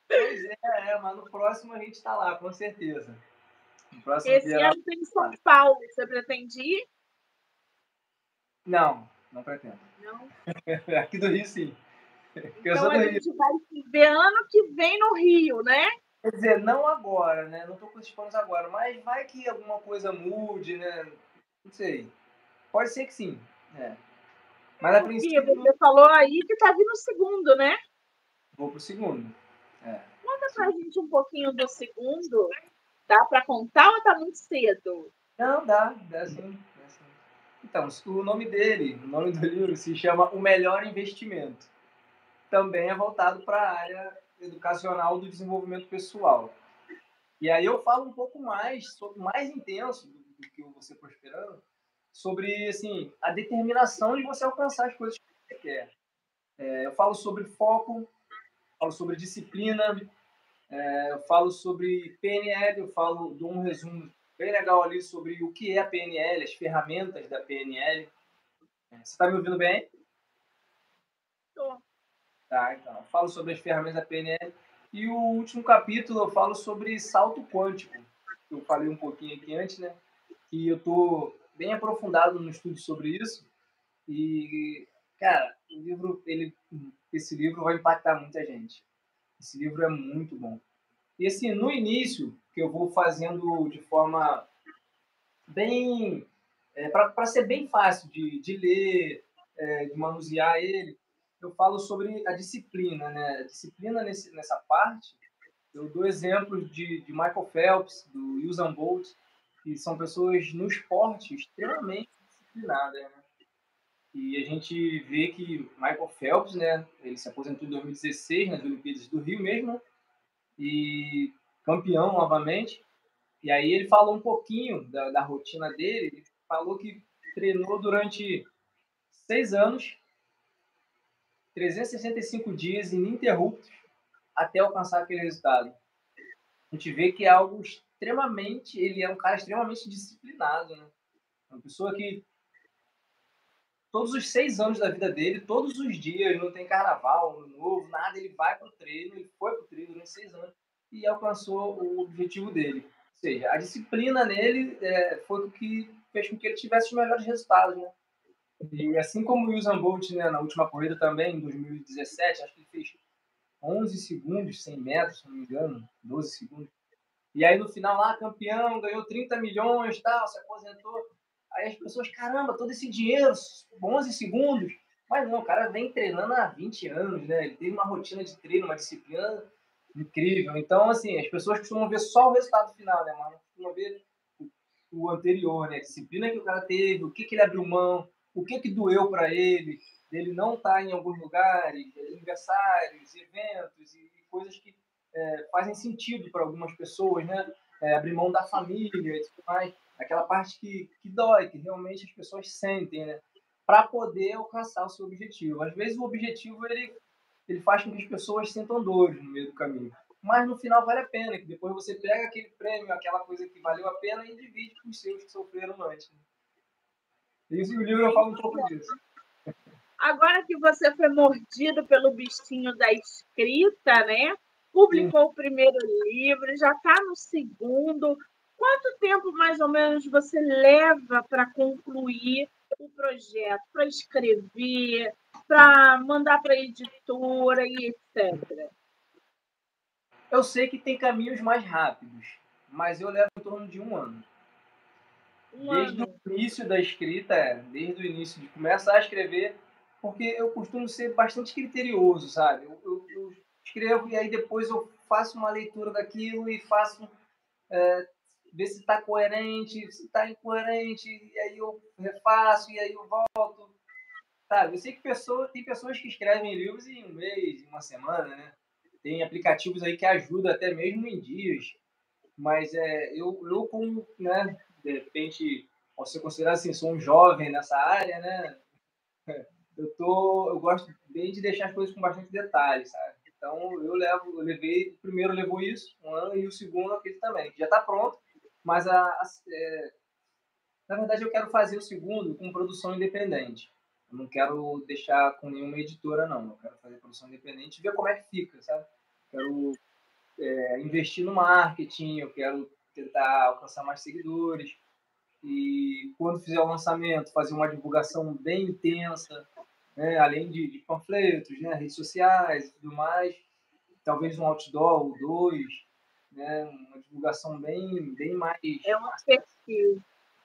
B: Pois é, é, mas no próximo a gente está lá, com certeza.
A: Esse dia, ano tem São Paulo, você pretende ir?
B: Não, não pretendo.
A: Não?
B: Aqui do Rio, sim.
A: Então a gente vai se ver ano que vem no Rio, né?
B: Quer dizer, não agora, né? Não estou com esses planos agora, mas vai que alguma coisa mude, né? Não sei. Pode ser que sim. É.
A: Mas a princípio. Você falou aí que tá vindo o segundo, né?
B: Vou pro segundo. É.
A: Conta pra gente um pouquinho do segundo. Dá para contar ou tá muito cedo?
B: Não, dá, dá sim. Então, o nome dele, o nome do livro se chama O Melhor Investimento. Também é voltado para a área educacional do desenvolvimento pessoal. E aí eu falo um pouco mais, mais intenso do que você prosperando, sobre assim a determinação de você alcançar as coisas que você quer. É, eu falo sobre foco, falo sobre disciplina, é, eu falo sobre PNL, eu falo de um resumo bem legal ali sobre o que é a PNL, as ferramentas da PNL. É, você está me ouvindo bem? Tá, então. Eu falo sobre as ferramentas da PNL. E o último capítulo eu falo sobre salto quântico. Eu falei um pouquinho aqui antes, né? Que eu tô bem aprofundado no estudo sobre isso. E, cara, o livro, ele, esse livro vai impactar muita gente. Esse livro é muito bom. E assim, no início, que eu vou fazendo de forma bem. É, para ser bem fácil de, de ler, é, de manusear ele, eu falo sobre a disciplina. Né? A disciplina nesse, nessa parte, eu dou exemplos de, de Michael Phelps, do Usain Bolt, que são pessoas no esporte extremamente disciplinadas. Né? E a gente vê que Michael Phelps, né, ele se aposentou em 2016 nas Olimpíadas do Rio mesmo, e campeão novamente. E aí ele falou um pouquinho da, da rotina dele. Ele falou que treinou durante seis anos, 365 dias ininterruptos, até alcançar aquele resultado. A gente vê que é algo extremamente. Ele é um cara extremamente disciplinado, né? Uma pessoa que todos os seis anos da vida dele, todos os dias, não tem carnaval, ano novo, nada, ele vai pro treino, ele foi pro treino durante seis anos e alcançou o objetivo dele. Ou seja, a disciplina nele é, foi o que fez com que ele tivesse os melhores resultados, né? E assim como o Usain Bolt, né, na última corrida também, em 2017, acho que ele fez 11 segundos, 100 metros, se não me engano, 12 segundos. E aí no final lá, campeão, ganhou 30 milhões, tal, se aposentou. Aí as pessoas, caramba, todo esse dinheiro, 11 segundos. Mas não, o cara vem treinando há 20 anos, né? Ele teve uma rotina de treino, uma disciplina incrível. Então, assim, as pessoas costumam ver só o resultado final, né, mano? Costumam ver o, anterior, né? A disciplina que o cara teve, o que, que ele abriu mão, o que, que doeu para ele, dele não estar tá em alguns lugares, aniversários, eventos e, coisas que é, fazem sentido para algumas pessoas, né? É, abrir mão da família e tudo mais. Aquela parte que, que dói, que realmente as pessoas sentem, né? Para poder alcançar o seu objetivo. Às vezes o objetivo ele ele faz com que as pessoas sintam dores no meio do caminho. Mas no final vale a pena, que depois você pega aquele prêmio, aquela coisa que valeu a pena e divide com os seus que sofreram antes. Isso no livro eu falo um pouco disso.
A: Agora que você foi mordido pelo bichinho da escrita, né? publicou Sim. o primeiro livro, já está no segundo. Quanto tempo mais ou menos você leva para concluir o projeto, para escrever, para mandar para a editora e etc?
B: Eu sei que tem caminhos mais rápidos, mas eu levo em torno de um ano. Desde o início da escrita, é, desde o início de começar a escrever, porque eu costumo ser bastante criterioso, sabe? Eu, eu, eu escrevo e aí depois eu faço uma leitura daquilo e faço é, ver se está coerente, se está incoerente, e aí eu refaço, e aí eu volto. Sabe? Eu sei que pessoa, tem pessoas que escrevem livros em um mês, em uma semana, né? Tem aplicativos aí que ajudam até mesmo em dias. Mas é, eu, eu como, né, de repente, posso considerar assim, sou um jovem nessa área, né? Eu, tô, eu gosto bem de deixar as coisas com bastante detalhes, sabe? Então eu levo, eu levei, o primeiro levou isso, um ano, e o segundo aquele também. Já está pronto, mas a, a é, na verdade eu quero fazer o segundo com produção independente. Eu não quero deixar com nenhuma editora, não. Eu quero fazer produção independente e ver como é que fica, sabe? Quero é, investir no marketing, eu quero tentar alcançar mais seguidores. E quando fizer o lançamento, fazer uma divulgação bem intensa, né? além de, de panfletos, né? redes sociais e tudo mais. Talvez um outdoor ou dois, né? uma divulgação bem, bem mais.
A: É um perfil.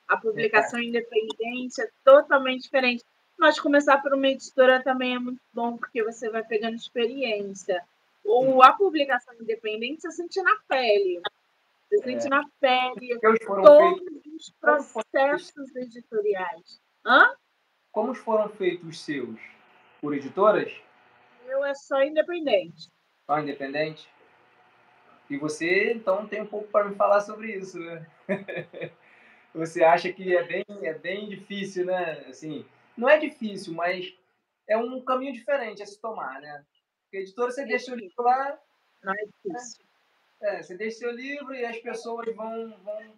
A: A publicação é. independente é totalmente diferente. Mas começar por uma editora também é muito bom, porque você vai pegando experiência. Ou a publicação independente você sente na pele. Você sente é. na pele todos feitos? os processos editoriais. Hã?
B: Como foram feitos os seus? Por editoras?
A: Eu é só independente.
B: Só independente? E você, então, tem um pouco para me falar sobre isso, né? você acha que é bem, é bem difícil, né? Assim, não é difícil, mas é um caminho diferente a se tomar, né? Porque editora, você é deixa o livro lá...
A: Não é difícil.
B: É, você deixa seu livro e as pessoas vão, vão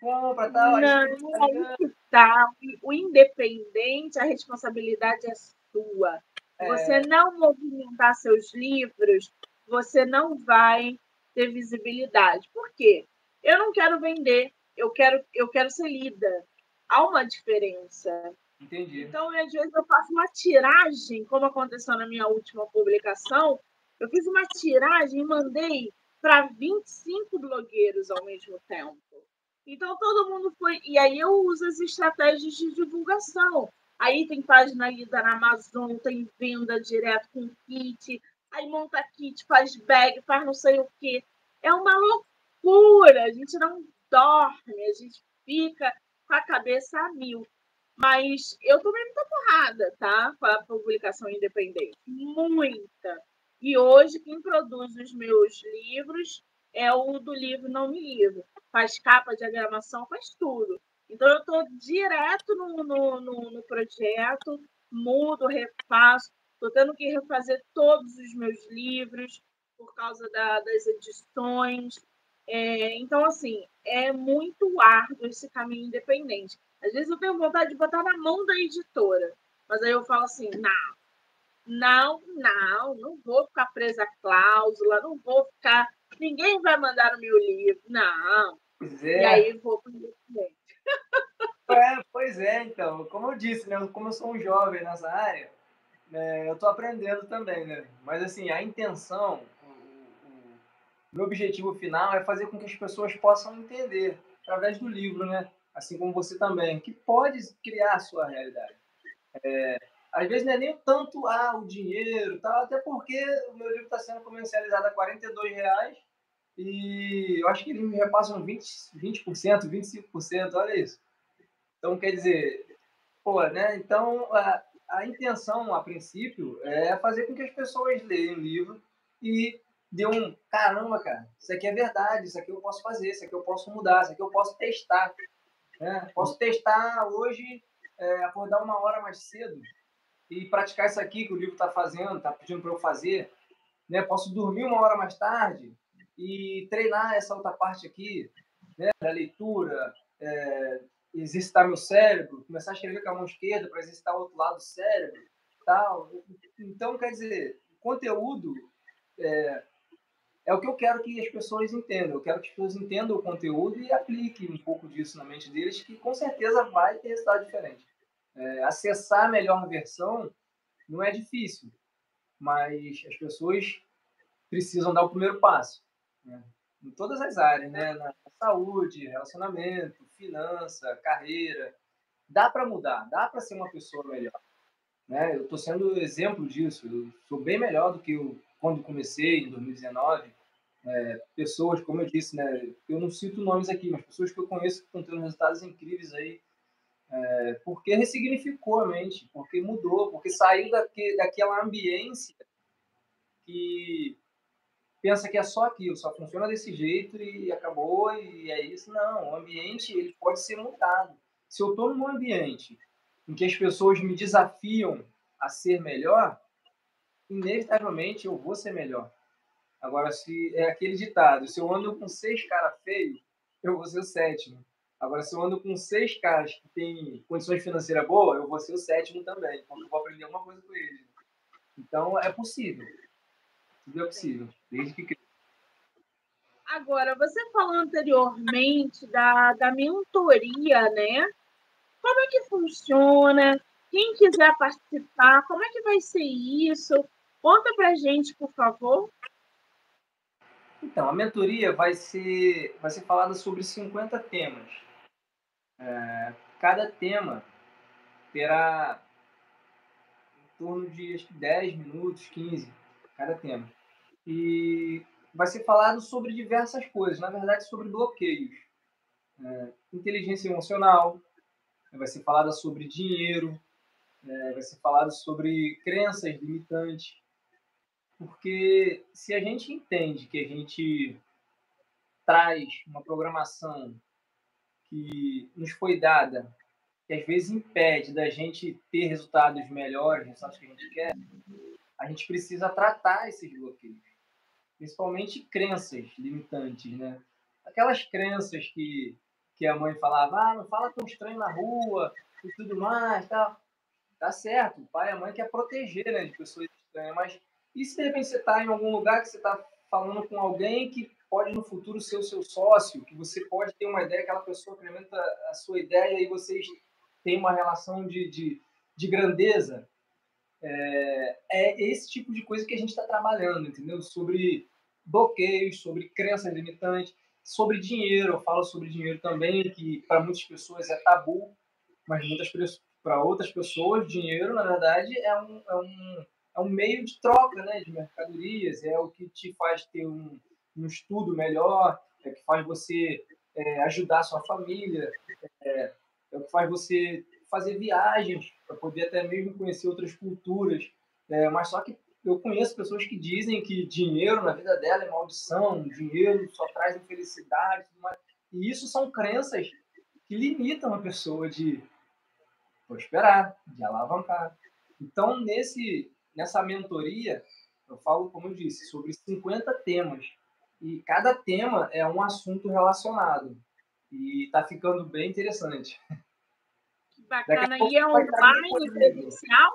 B: compra tal.
A: Não, aí que tá. O independente, a responsabilidade é sua. É... Você não movimentar seus livros, você não vai ter visibilidade. Por quê? Eu não quero vender, eu quero, eu quero ser lida. Há uma diferença.
B: Entendi.
A: Então, às vezes, eu faço uma tiragem, como aconteceu na minha última publicação. Eu fiz uma tiragem e mandei para 25 blogueiros ao mesmo tempo. Então todo mundo foi. E aí eu uso as estratégias de divulgação. Aí tem página lida na Amazon, tem venda direto com kit, aí monta kit, faz bag, faz não sei o quê. É uma loucura. A gente não dorme, a gente fica com a cabeça a mil. Mas eu tomei muita porrada, tá? Com a publicação independente. Muita. E hoje, quem produz os meus livros é o do livro Não Me Livro. Faz capa, diagramação, faz tudo. Então, eu estou direto no, no, no, no, projeto, mudo, refaço. Estou tendo que refazer todos os meus livros por causa da, das edições. É, então, assim, é muito árduo esse caminho independente. Às vezes eu tenho vontade de botar na mão da editora, mas aí eu falo assim: não, não, não, não vou ficar presa à cláusula, não vou ficar. Ninguém vai mandar o meu livro, não.
B: Pois é.
A: E aí vou para o
B: é, Pois é, então, como eu disse, né? Como eu sou um jovem nessa área, né, eu estou aprendendo também, né? Mas assim, a intenção, o, o, meu objetivo final é fazer com que as pessoas possam entender através do livro, né? Assim como você também, que pode criar a sua realidade. É, às vezes não é nem tanto ah, o dinheiro, tal, até porque o meu livro está sendo comercializado a 42 reais e eu acho que eles me repassam 20%, 20%, 25%, olha isso. Então, quer dizer, pô, né? Então, a, a intenção, a princípio, é fazer com que as pessoas leiam o livro e dê um, caramba, cara, isso aqui é verdade, isso aqui eu posso fazer, isso aqui eu posso mudar, isso aqui eu posso testar. Né? Posso testar hoje, é, acordar uma hora mais cedo, e praticar isso aqui que o livro está fazendo, está pedindo para eu fazer. Né? Posso dormir uma hora mais tarde e treinar essa outra parte aqui, né? da leitura, é, exercitar meu cérebro, começar a escrever com a mão esquerda para exercitar o outro lado do cérebro. Tal. Então, quer dizer, conteúdo, é, é o que eu quero que as pessoas entendam. Eu quero que as pessoas entendam o conteúdo e apliquem um pouco disso na mente deles, que com certeza vai ter resultado diferente. É, acessar a melhor versão não é difícil, mas as pessoas precisam dar o primeiro passo. Né? Em todas as áreas, né? na saúde, relacionamento, finança, carreira. Dá para mudar, dá para ser uma pessoa melhor. Né? Eu estou sendo exemplo disso. Eu sou bem melhor do que eu quando comecei em 2019. É, pessoas, como eu disse, né? Eu não cito nomes aqui, mas pessoas que eu conheço que estão tendo resultados incríveis aí, é, porque ressignificou a mente, porque mudou, porque saiu daque, daquela ambiência que pensa que é só aquilo, só funciona desse jeito e acabou e é isso. Não, o ambiente ele pode ser mudado. Se eu estou num ambiente em que as pessoas me desafiam a ser melhor, inevitavelmente eu vou ser melhor. Agora, se é aquele ditado, se eu ando com seis caras feios, eu vou ser o sétimo. Agora, se eu ando com seis caras que têm condições financeiras boas, eu vou ser o sétimo também, porque eu vou aprender alguma coisa com eles. Então, é possível. Tudo é possível, desde que
A: Agora, você falou anteriormente da, da mentoria, né? Como é que funciona? Quem quiser participar, como é que vai ser isso? Conta pra gente, por favor.
B: Então, a mentoria vai ser, vai ser falada sobre 50 temas. É, cada tema terá em torno de acho que 10 minutos, 15, cada tema. E vai ser falado sobre diversas coisas, na verdade, sobre bloqueios. É, inteligência emocional, vai ser falada sobre dinheiro, é, vai ser falado sobre crenças limitantes, porque se a gente entende que a gente traz uma programação que nos foi dada, que às vezes impede da gente ter resultados melhores, resultados que a gente quer, a gente precisa tratar esses bloqueios, principalmente crenças limitantes, né? Aquelas crenças que, que a mãe falava, ah, não fala tão estranho na rua e tudo mais, tal. Tá certo, o pai e a mãe quer proteger, né, de pessoas estranhas, mas e se de repente você está em algum lugar que você está falando com alguém que pode no futuro ser o seu sócio, que você pode ter uma ideia, aquela pessoa incrementa a sua ideia e vocês têm uma relação de, de, de grandeza? É, é, esse tipo de coisa que a gente está trabalhando, entendeu? Sobre bloqueios, sobre crenças limitantes, sobre dinheiro. Eu falo sobre dinheiro também, que para muitas pessoas é tabu, mas muitas para outras pessoas, dinheiro, na verdade, é um, é um é um meio de troca né, de mercadorias, é o que te faz ter um, um estudo melhor, é que faz você é, ajudar a sua família, é, é, o que faz você fazer viagens para poder até mesmo conhecer outras culturas. É, mas só que eu conheço pessoas que dizem que dinheiro na vida dela é maldição, dinheiro só traz infelicidade, e isso são crenças que limitam a pessoa de prosperar, de alavancar. Então, nesse nessa mentoria, eu falo, como eu disse, sobre 50 temas. E cada tema é um assunto relacionado. E está ficando bem interessante.
A: Que bacana. E é online, presencial?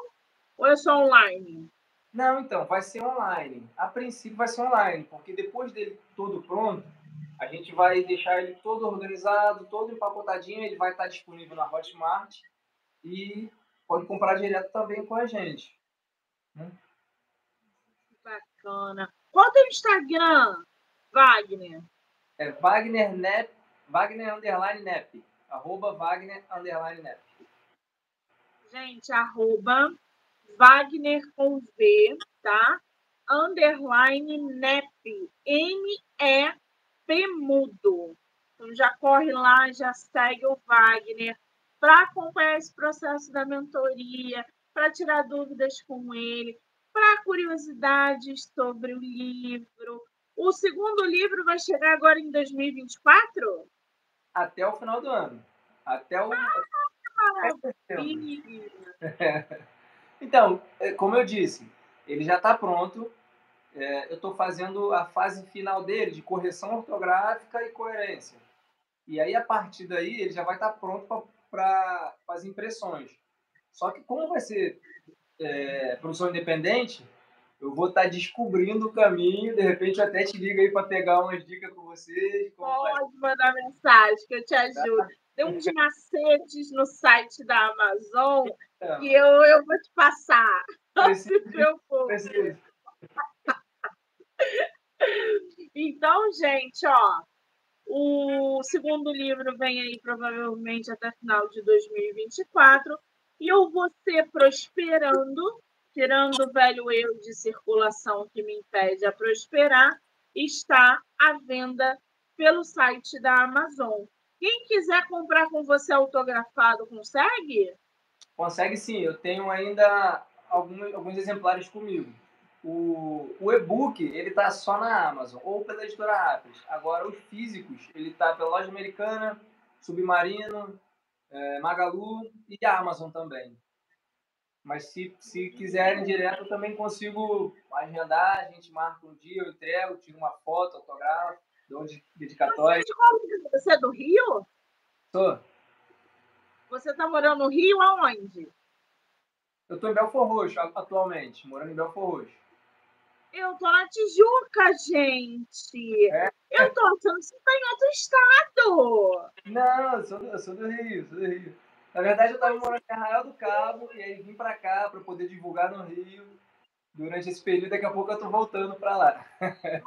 A: Ou é só online?
B: Não, então, vai ser online. A princípio vai ser online, porque depois dele todo pronto, a gente vai deixar ele todo organizado, todo empacotadinho, ele vai estar disponível na Hotmart e pode comprar direto também com a gente.
A: Né? Bacana. Qual é o Instagram, Wagner?
B: É Wagner Nep, Wagner underline Nep. Arroba Wagner underline Nep.
A: Gente, arroba Wagner com V, tá? Underline Nep. N-E-P mudo. Então já corre lá, já segue o Wagner para acompanhar esse processo da mentoria, para tirar dúvidas com ele, para curiosidades sobre o livro. O segundo livro vai chegar agora em 2024?
B: Até o final do ano. Até o. Ah, então, é, como eu disse, ele já está pronto. É, eu estou fazendo a fase final dele de correção ortográfica e coerência. E aí, a partir daí, ele já vai estar tá pronto para as impressões. Só que como vai ser é, produção independente, eu vou estar tá descobrindo o caminho, de repente eu até te ligo aí para pegar umas dicas com vocês.
A: Pode mandar mensagem que eu te ajudo. Tem uns macetes no site da Amazon é. que eu, eu vou te passar. Preciso. Então, gente, ó, o segundo livro vem aí provavelmente até final de 2024 e eu vou ser prosperando tirando o velho erro de circulação que me impede a prosperar, está à venda pelo site da Amazon. Quem quiser comprar com você autografado, consegue?
B: Consegue sim, eu tenho ainda alguns, alguns exemplares comigo. O, o e-book, ele está só na Amazon ou pela editora Apres. Agora, os físicos, ele está pela loja americana, Submarino, é, Magalu e Amazon também. Mas se, se quiserem direto, eu também consigo agendar, a gente marca um dia, eu entrego, tiro uma foto, autografo, dou um dedicatório.
A: Você é do Rio?
B: Sou.
A: Você está morando no Rio aonde?
B: Eu estou em Belfor Roxo atualmente, morando em Belfor Roxo.
A: Eu tô na Tijuca, gente. É? Eu tô achando que você tá em outro estado.
B: Não, eu sou, eu sou do Rio, sou do Rio. Na verdade, eu estava morando em Arraial do Cabo e aí vim para cá para poder divulgar no Rio durante esse período. Daqui a pouco eu estou voltando para lá.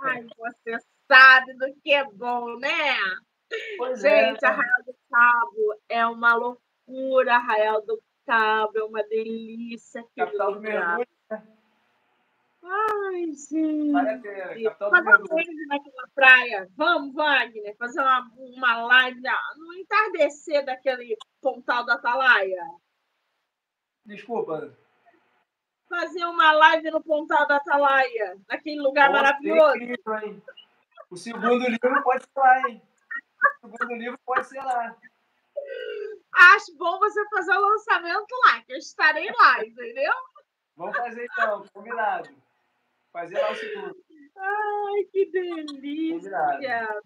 A: Ai, você sabe do que é bom, né? Pois é, Gente, é. Arraial do Cabo é uma loucura. Arraial do Cabo é uma delícia.
B: Capital do mergulho.
A: Ai, gente. Pena. Fazer uma live naquela praia. Vamos, Wagner, fazer uma, uma live no entardecer daquele pontal da Atalaia.
B: Desculpa.
A: Fazer uma live no pontal da Atalaia, naquele lugar Nossa, maravilhoso. Incrível,
B: hein? O segundo livro pode ser lá, hein? O segundo livro pode ser lá.
A: Acho bom você fazer o lançamento lá, que eu estarei lá, entendeu?
B: Vamos fazer então, combinado. Fazer lá o segundo.
A: Ai, que delícia!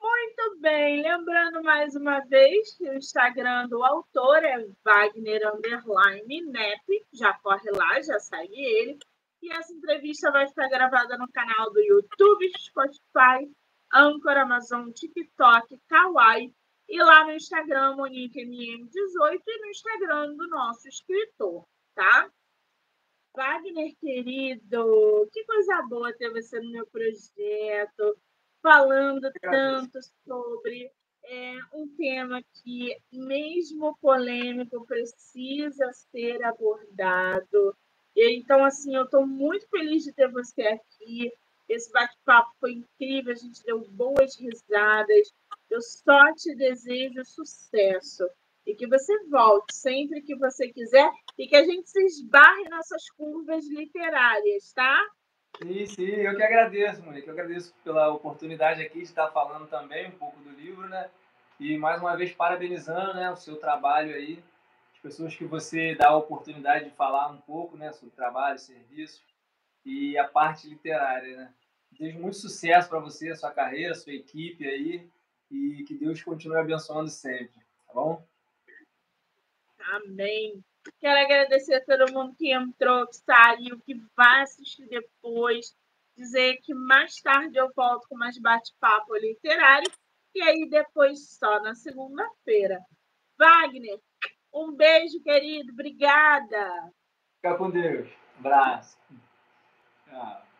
A: Muito bem, lembrando mais uma vez que o Instagram do autor é Wagner Underline Nep, já corre lá, já segue ele. E essa entrevista vai estar gravada no canal do YouTube, Spotify, Anchor, Amazon, TikTok, Kawaii e lá no Instagram MoniqueMM18 e no Instagram do nosso escritor, tá? Wagner, querido, que coisa boa ter você no meu projeto, falando tanto sobre é, um tema que, mesmo polêmico, precisa ser abordado. E, então, assim, eu estou muito feliz de ter você aqui. Esse bate-papo foi incrível, a gente deu boas risadas. Eu só te desejo sucesso e que você volte sempre que você quiser e que a gente se esbarre nessas curvas literárias, tá?
B: Sim, sim, eu que agradeço, Monique. Eu agradeço pela oportunidade aqui de estar falando também um pouco do livro, né? E mais uma vez parabenizando né, o seu trabalho aí, as pessoas que você dá a oportunidade de falar um pouco né, sobre trabalho, serviço e a parte literária, né? Desejo muito sucesso para você, a sua carreira, a sua equipe aí e que Deus continue abençoando sempre, tá bom?
A: Amém. Quero agradecer a todo mundo que entrou, que saiu, que vai assistir depois. Dizer que mais tarde eu volto com mais bate-papo literário. E aí depois só na segunda-feira. Wagner, um beijo, querido. Obrigada.
B: Fica com Deus. abraço. Tchau.